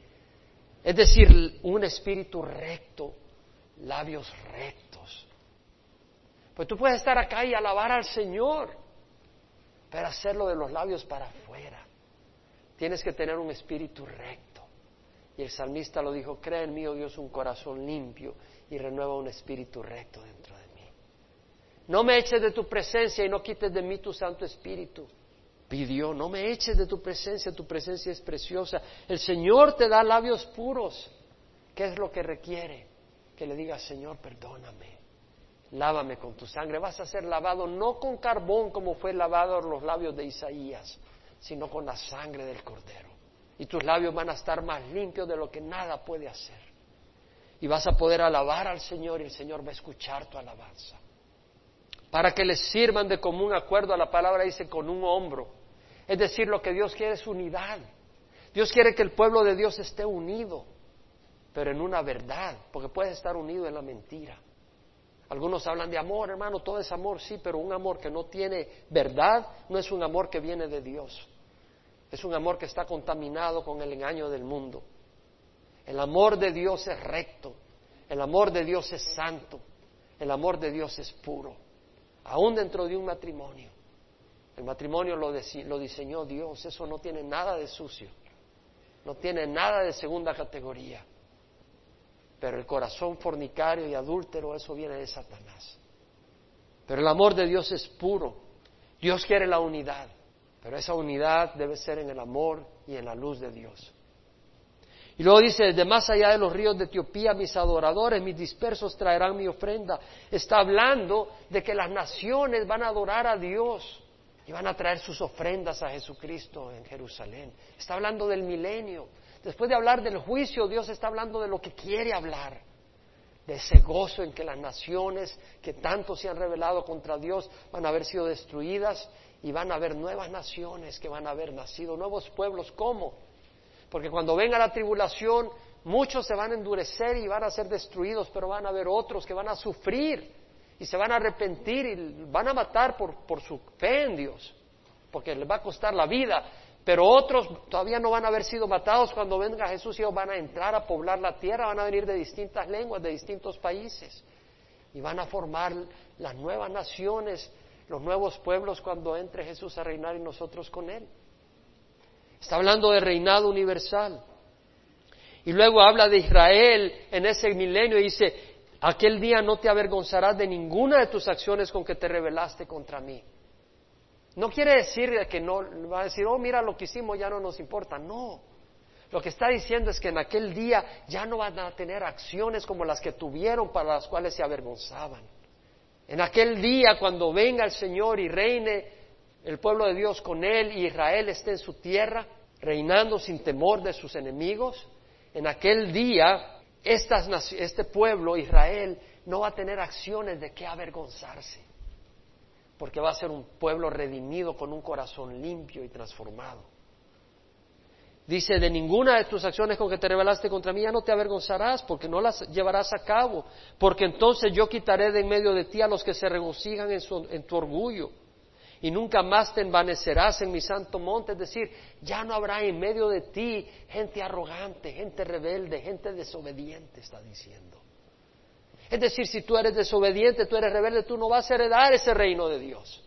Es decir, un espíritu recto, labios rectos. Pues tú puedes estar acá y alabar al Señor, pero hacerlo de los labios para afuera. Tienes que tener un espíritu recto. Y el salmista lo dijo, crea en mí, oh Dios, un corazón limpio y renueva un espíritu recto dentro de mí. No me eches de tu presencia y no quites de mí tu Santo Espíritu. Pidió, no me eches de tu presencia, tu presencia es preciosa. El Señor te da labios puros. ¿Qué es lo que requiere? Que le digas, Señor, perdóname, lávame con tu sangre. Vas a ser lavado no con carbón como fue lavado los labios de Isaías, sino con la sangre del Cordero. Y tus labios van a estar más limpios de lo que nada puede hacer. Y vas a poder alabar al Señor y el Señor va a escuchar tu alabanza para que les sirvan de común acuerdo a la palabra dice con un hombro. Es decir, lo que Dios quiere es unidad. Dios quiere que el pueblo de Dios esté unido, pero en una verdad, porque puede estar unido en la mentira. Algunos hablan de amor, hermano, todo es amor, sí, pero un amor que no tiene verdad no es un amor que viene de Dios. Es un amor que está contaminado con el engaño del mundo. El amor de Dios es recto, el amor de Dios es santo, el amor de Dios es puro aún dentro de un matrimonio. El matrimonio lo, diseñó Dios, eso no tiene nada de sucio, no tiene nada de segunda categoría. Pero el corazón fornicario y adúltero, eso viene de Satanás. Pero el amor de Dios es puro. Dios quiere la unidad, pero esa unidad debe ser en el amor y en la luz de Dios. Y luego dice, desde más allá de los ríos de Etiopía, mis adoradores, mis dispersos traerán mi ofrenda. Está hablando de que las naciones van a adorar a Dios y van a traer sus ofrendas a Jesucristo en Jerusalén. Está hablando del milenio. Después de hablar del juicio, Dios está hablando de lo que quiere hablar, de ese gozo en que las naciones que tanto se han rebelado contra Dios van a haber sido destruidas y van a haber nuevas naciones que van a haber nacido, nuevos pueblos. ¿Cómo? Porque cuando venga la tribulación, muchos se van a endurecer y van a ser destruidos, pero van a haber otros que van a sufrir y se van a arrepentir y van a matar por, por su fe en Dios, porque les va a costar la vida. Pero otros todavía no van a haber sido matados cuando venga Jesús y ellos van a entrar a poblar la tierra, van a venir de distintas lenguas, de distintos países y van a formar las nuevas naciones, los nuevos pueblos cuando entre Jesús a reinar y nosotros con Él. Está hablando de reinado universal. Y luego habla de Israel en ese milenio y dice, aquel día no te avergonzarás de ninguna de tus acciones con que te rebelaste contra mí. No quiere decir que no va a decir, oh, mira lo que hicimos, ya no nos importa. No. Lo que está diciendo es que en aquel día ya no van a tener acciones como las que tuvieron para las cuales se avergonzaban. En aquel día, cuando venga el Señor y reine el pueblo de Dios con él y Israel esté en su tierra, reinando sin temor de sus enemigos, en aquel día este pueblo, Israel, no va a tener acciones de qué avergonzarse, porque va a ser un pueblo redimido con un corazón limpio y transformado. Dice, de ninguna de tus acciones con que te rebelaste contra mí ya no te avergonzarás, porque no las llevarás a cabo, porque entonces yo quitaré de en medio de ti a los que se regocijan en tu orgullo y nunca más te envanecerás en mi santo monte. Es decir, ya no habrá en medio de ti gente arrogante, gente rebelde, gente desobediente, está diciendo. Es decir, si tú eres desobediente, tú eres rebelde, tú no vas a heredar ese reino de Dios.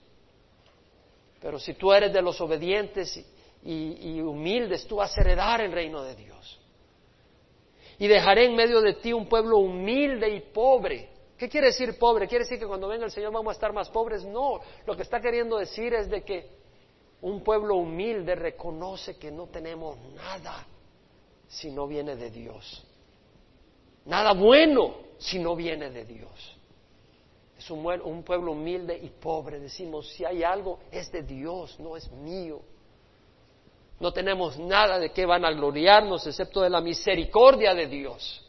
Pero si tú eres de los obedientes y, humildes, tú vas a heredar el reino de Dios. Y dejaré en medio de ti un pueblo humilde y pobre ¿Qué quiere decir pobre? ¿Quiere decir que cuando venga el Señor vamos a estar más pobres? No, lo que está queriendo decir es de que un pueblo humilde reconoce que no tenemos nada si no viene de Dios. Nada bueno si no viene de Dios. Es un, pueblo humilde y pobre. Decimos, si hay algo, es de Dios, no es mío. No tenemos nada de qué van a gloriarnos excepto de la misericordia de Dios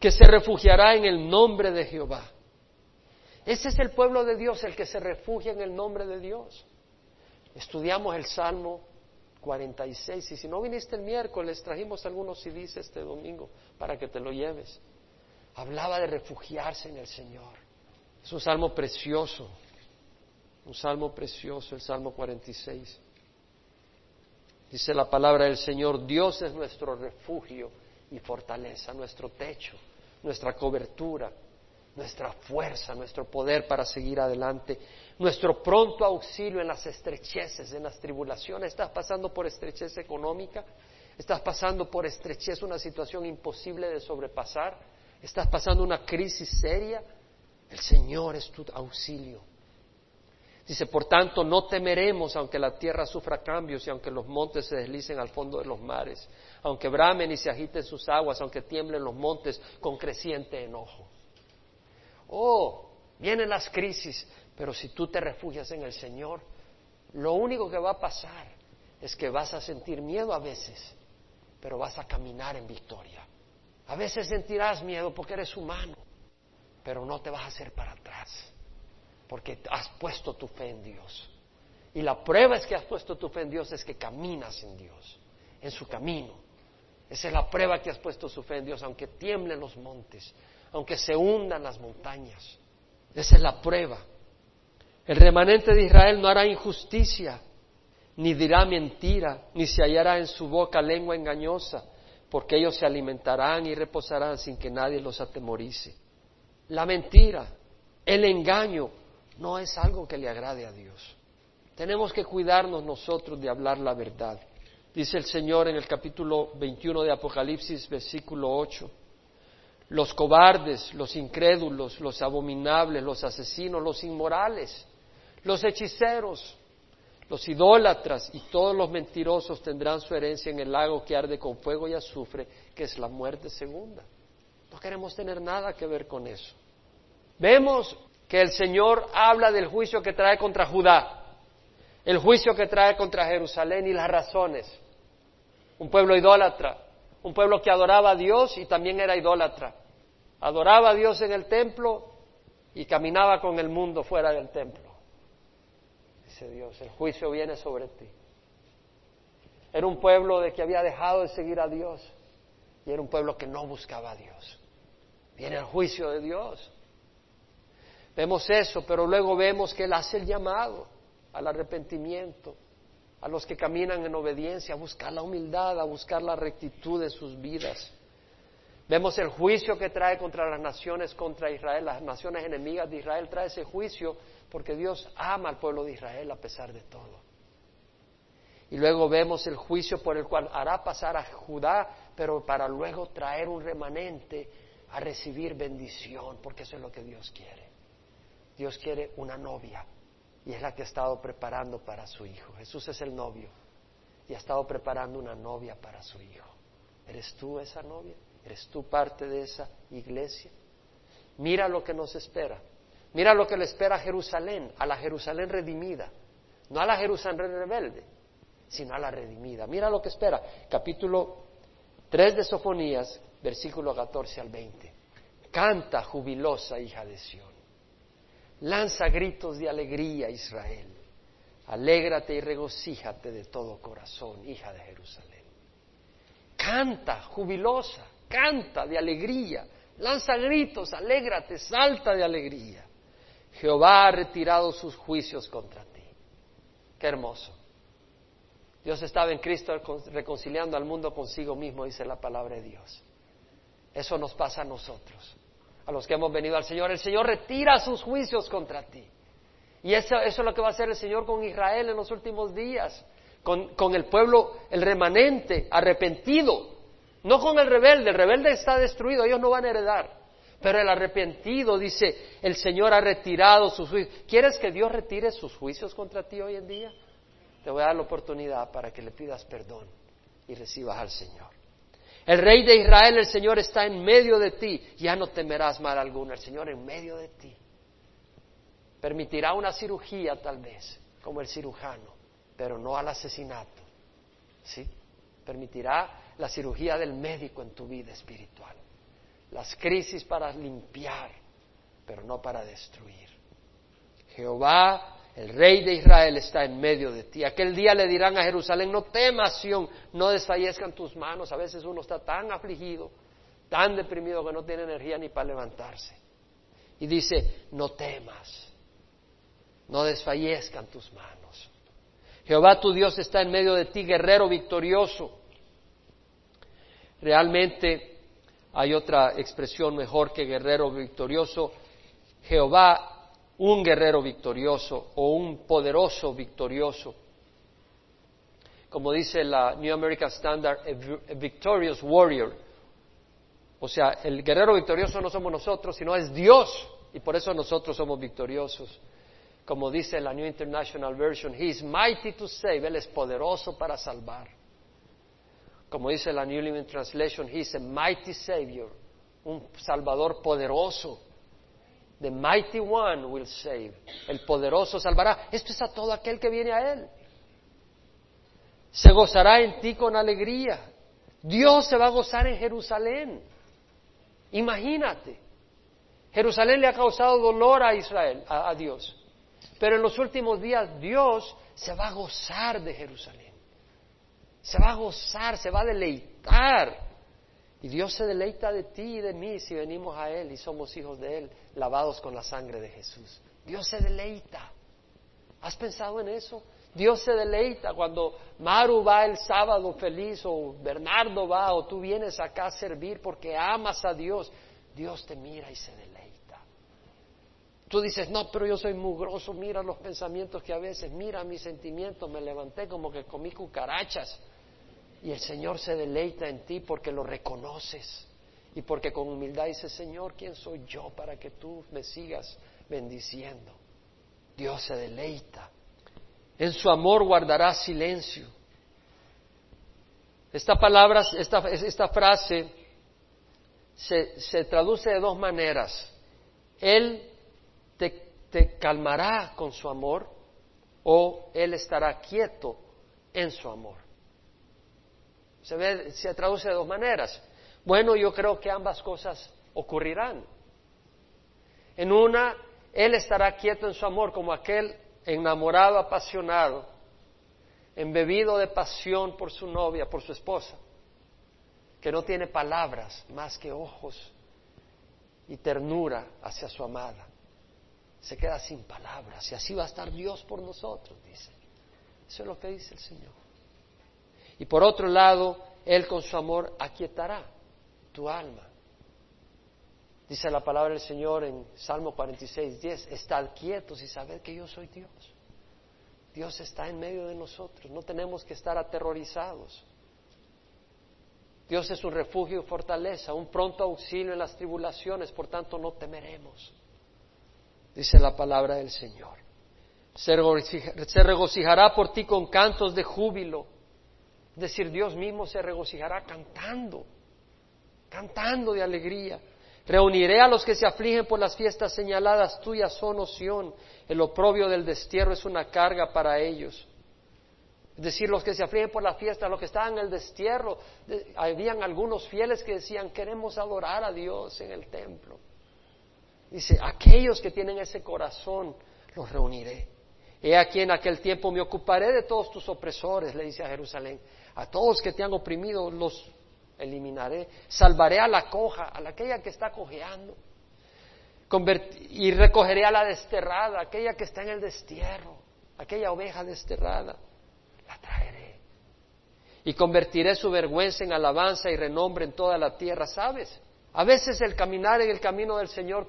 que se refugiará en el nombre de Jehová. Ese es el pueblo de Dios, el que se refugia en el nombre de Dios. Estudiamos el Salmo 46 y si no viniste el miércoles, trajimos algunos CDs este domingo para que te lo lleves. Hablaba de refugiarse en el Señor. Es un salmo precioso, un salmo precioso, el Salmo 46. Dice la palabra del Señor, Dios es nuestro refugio y fortaleza, nuestro techo nuestra cobertura, nuestra fuerza, nuestro poder para seguir adelante, nuestro pronto auxilio en las estrecheces, en las tribulaciones. ¿Estás pasando por estrechez económica? ¿Estás pasando por estrechez una situación imposible de sobrepasar? ¿Estás pasando una crisis seria? El Señor es tu auxilio. Dice, por tanto, no temeremos aunque la tierra sufra cambios y aunque los montes se deslicen al fondo de los mares, aunque bramen y se agiten sus aguas, aunque tiemblen los montes con creciente enojo. Oh, vienen las crisis, pero si tú te refugias en el Señor, lo único que va a pasar es que vas a sentir miedo a veces, pero vas a caminar en victoria. A veces sentirás miedo porque eres humano, pero no te vas a hacer para atrás, porque has puesto tu fe en Dios. Y la prueba es que has puesto tu fe en Dios es que caminas en Dios, en su camino. Esa es la prueba que has puesto su fe en Dios, aunque tiemblen los montes, aunque se hundan las montañas. Esa es la prueba. El remanente de Israel no hará injusticia, ni dirá mentira, ni se hallará en su boca lengua engañosa, porque ellos se alimentarán y reposarán sin que nadie los atemorice. La mentira, el engaño, no es algo que le agrade a Dios. Tenemos que cuidarnos nosotros de hablar la verdad. Dice el Señor en el capítulo 21 de Apocalipsis, versículo 8. Los cobardes, los incrédulos, los abominables, los asesinos, los inmorales, los hechiceros, los idólatras y todos los mentirosos tendrán su herencia en el lago que arde con fuego y azufre, que es la muerte segunda. No queremos tener nada que ver con eso. Vemos que el Señor habla del juicio que trae contra Judá el juicio que trae contra Jerusalén y las razones. Un pueblo idólatra, un pueblo que adoraba a Dios y también era idólatra. Adoraba a Dios en el templo y caminaba con el mundo fuera del templo. Dice Dios, el juicio viene sobre ti. Era un pueblo de que había dejado de seguir a Dios y era un pueblo que no buscaba a Dios. Viene el juicio de Dios. Vemos eso, pero luego vemos que Él hace el llamado al arrepentimiento, a los que caminan en obediencia, a buscar la humildad, a buscar la rectitud de sus vidas. Vemos el juicio que trae contra las naciones, contra Israel, las naciones enemigas de Israel, trae ese juicio porque Dios ama al pueblo de Israel a pesar de todo. Y luego vemos el juicio por el cual hará pasar a Judá, pero para luego traer un remanente a recibir bendición, porque eso es lo que Dios quiere. Dios quiere una novia y es la que ha estado preparando para su hijo. Jesús es el novio y ha estado preparando una novia para su hijo. ¿Eres tú esa novia? ¿Eres tú parte de esa iglesia? Mira lo que nos espera. Mira lo que le espera a Jerusalén, a la Jerusalén redimida. No a la Jerusalén rebelde, sino a la redimida. Mira lo que espera. Capítulo 3 de Sofonías, versículo 14 al 20. Canta jubilosa hija de Sión. Lanza gritos de alegría, Israel. Alégrate y regocíjate de todo corazón, hija de Jerusalén. Canta, jubilosa, canta de alegría. Lanza gritos, alégrate, salta de alegría. Jehová ha retirado sus juicios contra ti. Qué hermoso. Dios estaba en Cristo reconciliando al mundo consigo mismo, dice la palabra de Dios. Eso nos pasa a nosotros a los que hemos venido al Señor. El Señor retira sus juicios contra ti. Y eso, es lo que va a hacer el Señor con Israel en los últimos días, con, con el pueblo, el remanente, arrepentido. No con el rebelde, el rebelde está destruido, ellos no van a heredar. Pero el arrepentido dice, el Señor ha retirado sus juicios. ¿Quieres que Dios retire sus juicios contra ti hoy en día? Te voy a dar la oportunidad para que le pidas perdón y recibas al Señor. El rey de Israel, el Señor está en medio de ti. Ya no temerás mal alguno. El Señor en medio de ti. Permitirá una cirugía tal vez, como el cirujano, pero no al asesinato. ¿Sí? Permitirá la cirugía del médico en tu vida espiritual. las crisis para limpiar, pero no para destruir. Jehová, el rey de Israel, está en medio de ti. Aquel día le dirán a Jerusalén, no temas, Sion, no desfallezcan tus manos. A veces uno está tan afligido, tan deprimido que no tiene energía ni para levantarse. Y dice, no temas, no desfallezcan tus manos. Jehová tu Dios está en medio de ti, guerrero victorioso. Realmente hay otra expresión mejor que guerrero victorioso. Jehová, un guerrero victorioso o un poderoso victorioso. Como dice la New American Standard, a victorious warrior. O sea, el guerrero victorioso no somos nosotros, sino es Dios. Y por eso nosotros somos victoriosos. Como dice la New International Version, He is mighty to save. Él es poderoso para salvar. Como dice la New Living Translation, He is a mighty Savior, un Salvador poderoso. The mighty one will save. El poderoso salvará. Esto es a todo aquel que viene a Él. Se gozará en ti con alegría. Dios se va a gozar en Jerusalén. Imagínate. Jerusalén le ha causado dolor a Israel, a, a Dios. Pero en los últimos días Dios se va a gozar de Jerusalén se va a gozar, se va a deleitar. Y Dios se deleita de ti y de mí si venimos a Él y somos hijos de Él, lavados con la sangre de Jesús. Dios se deleita. ¿Has pensado en eso? Dios se deleita cuando Maru va el sábado feliz o Bernardo va o tú vienes acá a servir porque amas a Dios. Dios te mira y se deleita. Tú dices, no, pero yo soy mugroso, mira los pensamientos que a veces, mira mis sentimientos, me levanté como que comí cucarachas. Y el Señor se deleita en ti porque lo reconoces y porque con humildad dices, Señor, ¿quién soy yo para que tú me sigas bendiciendo? Dios se deleita. En su amor guardará silencio. Esta palabra, esta, esta frase se, se, traduce de dos maneras. Él te, te calmará con su amor o Él estará quieto en su amor. Se, ve, se traduce de dos maneras. Bueno, yo creo que ambas cosas ocurrirán. En una, Él estará quieto en su amor como aquel enamorado, apasionado, embebido de pasión por su novia, por su esposa, que no tiene palabras más que ojos y ternura hacia su amada. Se queda sin palabras y así va a estar Dios por nosotros, dice. Eso es lo que dice el Señor. Y por otro lado, Él con su amor aquietará tu alma. Dice la palabra del Señor en Salmo 46, 10, estad quietos y sabed que yo soy Dios. Dios está en medio de nosotros, no tenemos que estar aterrorizados. Dios es un refugio y fortaleza, un pronto auxilio en las tribulaciones, por tanto no temeremos. Dice la palabra del Señor. Se regocijará por ti con cantos de júbilo es decir, Dios mismo se regocijará cantando, cantando de alegría. Reuniré a los que se afligen por las fiestas señaladas tuyas, son oción. El oprobio del destierro es una carga para ellos. Es decir, los que se afligen por la fiesta, los que estaban en el destierro, habían algunos fieles que decían, queremos adorar a Dios en el templo. Dice, aquellos que tienen ese corazón, los reuniré. He aquí en aquel tiempo me ocuparé de todos tus opresores, le dice a Jerusalén. A todos que te han oprimido los eliminaré. Salvaré a la coja, a aquella que está cojeando. y recogeré a la desterrada, aquella que está en el destierro, aquella oveja desterrada. La traeré. Y convertiré su vergüenza en alabanza y renombre en toda la tierra. ¿Sabes? A veces el caminar en el camino del Señor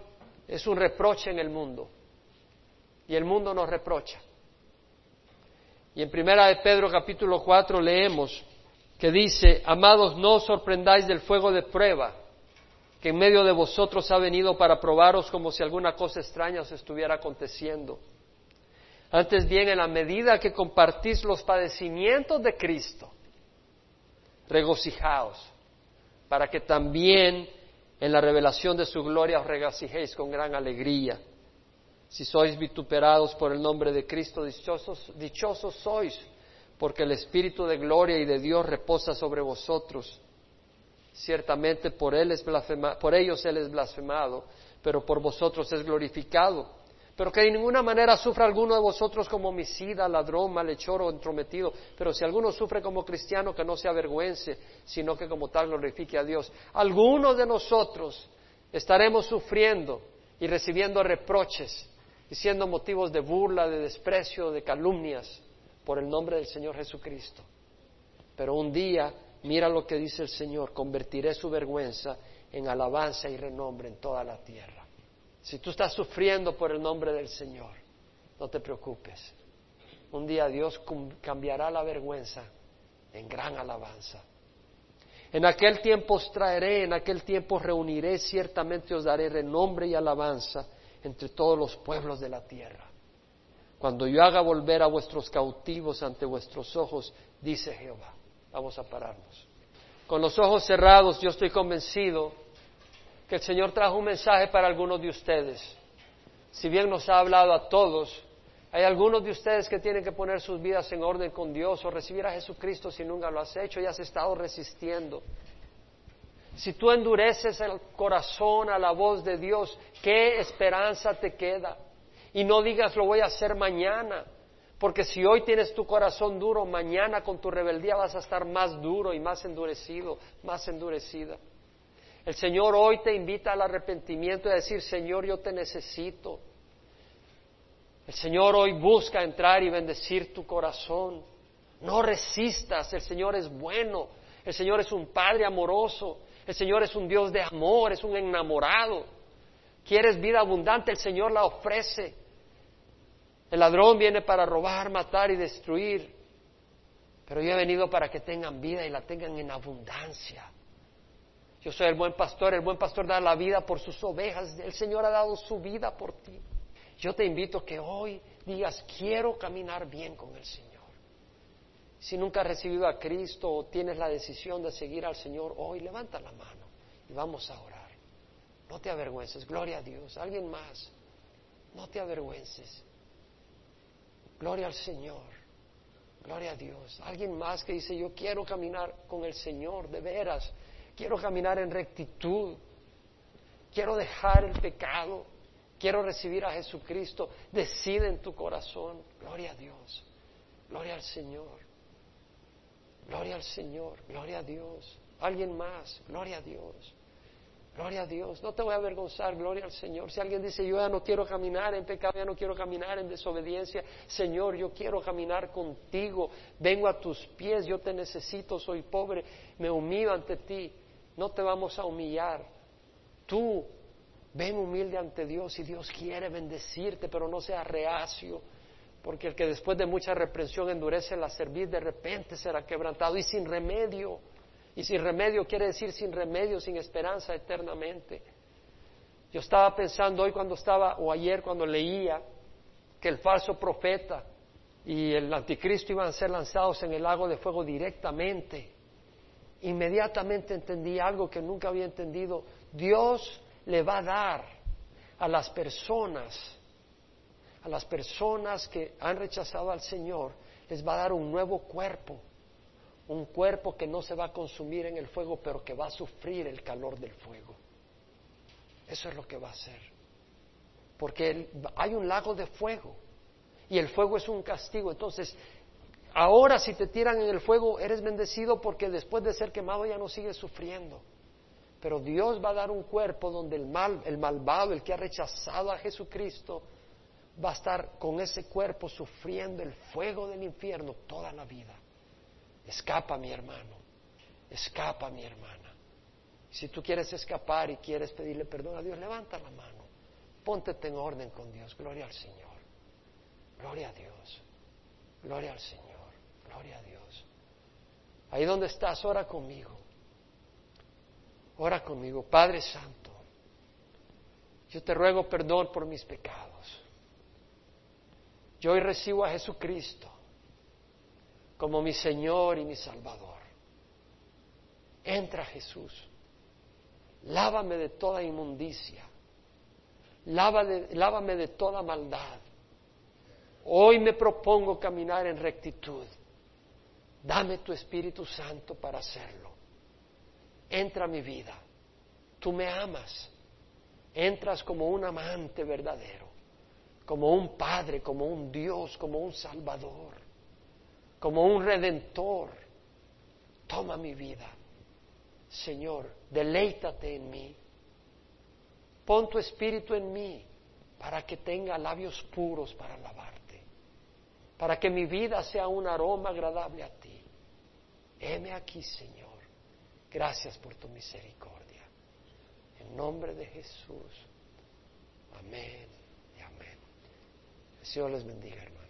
es un reproche en el mundo. Y el mundo nos reprocha. Y en primera de Pedro capítulo 4 leemos que dice, amados, no os sorprendáis del fuego de prueba que en medio de vosotros ha venido para probaros como si alguna cosa extraña os estuviera aconteciendo. Antes bien, en la medida que compartís los padecimientos de Cristo, regocijaos, para que también en la revelación de su gloria os regocijéis con gran alegría. Si sois vituperados por el nombre de Cristo, dichosos, sois, porque el Espíritu de gloria y de Dios reposa sobre vosotros. Ciertamente por, él es por ellos Él es blasfemado, pero por vosotros es glorificado. Pero que de ninguna manera sufra alguno de vosotros como homicida, ladrón, malhechor o entrometido. Pero si alguno sufre como cristiano, que no se avergüence, sino que como tal glorifique a Dios. Algunos de nosotros estaremos sufriendo y recibiendo reproches y siendo motivos de burla, de desprecio, de calumnias por el nombre del Señor Jesucristo. Pero un día, mira lo que dice el Señor, convertiré su vergüenza en alabanza y renombre en toda la tierra. Si tú estás sufriendo por el nombre del Señor, no te preocupes. Un día Dios cambiará la vergüenza en gran alabanza. En aquel tiempo os traeré, en aquel tiempo reuniré, ciertamente os daré renombre y alabanza entre todos los pueblos de la tierra. Cuando yo haga volver a vuestros cautivos ante vuestros ojos, dice Jehová. Vamos a pararnos. Con los ojos cerrados, yo estoy convencido que el Señor trajo un mensaje para algunos de ustedes. Si bien nos ha hablado a todos, hay algunos de ustedes que tienen que poner sus vidas en orden con Dios o recibir a Jesucristo si nunca lo has hecho y has estado resistiendo. Si tú endureces el corazón a la voz de Dios, ¿qué esperanza te queda? Y no digas lo voy a hacer mañana, porque si hoy tienes tu corazón duro, mañana con tu rebeldía vas a estar más duro y más endurecido, más endurecida. El Señor hoy te invita al arrepentimiento y a decir, Señor, yo te necesito. El Señor hoy busca entrar y bendecir tu corazón. No resistas, el Señor es bueno, el Señor es un Padre amoroso, el Señor es un Dios de amor, es un enamorado. ¿Quieres vida abundante? El Señor la ofrece. El ladrón viene para robar, matar y destruir. Pero yo he venido para que tengan vida y la tengan en abundancia. Yo soy el buen pastor, el buen pastor da la vida por sus ovejas, el Señor ha dado su vida por ti. Yo te invito que hoy digas, quiero caminar bien con el Señor. Si nunca has recibido a Cristo o tienes la decisión de seguir al Señor, hoy levanta la mano y vamos a orar. No te avergüences, gloria a Dios. Alguien más, no te avergüences. Gloria al Señor, gloria a Dios. Alguien más que dice, yo quiero caminar con el Señor, de veras quiero caminar en rectitud, quiero dejar el pecado, quiero recibir a Jesucristo, decide en tu corazón, gloria a Dios, gloria al Señor, gloria al Señor, gloria a Dios, alguien más, gloria a Dios. Gloria a Dios, no te voy a avergonzar, gloria al Señor. Si alguien dice, yo ya no quiero caminar en pecado, ya no quiero caminar en desobediencia, Señor, yo quiero caminar contigo, vengo a tus pies, yo te necesito, soy pobre, me humillo ante ti no te vamos a humillar. Tú ven humilde ante Dios y Dios quiere bendecirte, pero no seas reacio, porque el que después de mucha reprensión endurece la cerviz, de repente será quebrantado y sin remedio. Y sin remedio quiere decir sin remedio, sin esperanza eternamente. Yo estaba pensando hoy cuando estaba, o ayer cuando leía, que el falso profeta y el anticristo iban a ser lanzados en el lago de fuego directamente inmediatamente entendí algo que nunca había entendido. Dios le va a dar a las personas, a las personas que han rechazado al Señor, les va a dar un nuevo cuerpo, un cuerpo que no se va a consumir en el fuego, pero que va a sufrir el calor del fuego. Eso es lo que va a hacer. Porque hay un lago de fuego y el fuego es un castigo. Entonces, Ahora si te tiran en el fuego, eres bendecido porque después de ser quemado ya no sigues sufriendo. Pero Dios va a dar un cuerpo donde el mal, el malvado, el que ha rechazado a Jesucristo, va a estar con ese cuerpo sufriendo el fuego del infierno toda la vida. Escapa, mi hermano. Escapa, mi hermana. Si tú quieres escapar y quieres pedirle perdón a Dios, levanta la mano. Póntete en orden con Dios. Gloria al Señor. Gloria a Dios. Gloria al Señor. Gloria a Dios. Ahí donde estás, ora conmigo. Ora conmigo, Padre Santo. Yo te ruego perdón por mis pecados. Yo hoy recibo a Jesucristo como mi Señor y mi Salvador. Entra Jesús. Lávame de toda inmundicia. lávame de toda maldad. Hoy me propongo caminar en rectitud. Dame tu Espíritu Santo para hacerlo. entra a mi vida. Tú me amas. Entras como un amante verdadero, como un padre, como un Dios, como un salvador, como un redentor. Toma mi vida. Señor, deleítate en mí. Pon tu espíritu en mí para que tenga labios puros para alabarte, para que mi vida sea un aroma agradable a ti. Heme aquí, Señor. Gracias por tu misericordia. En nombre de Jesús. Amén Señor les bendiga, hermano.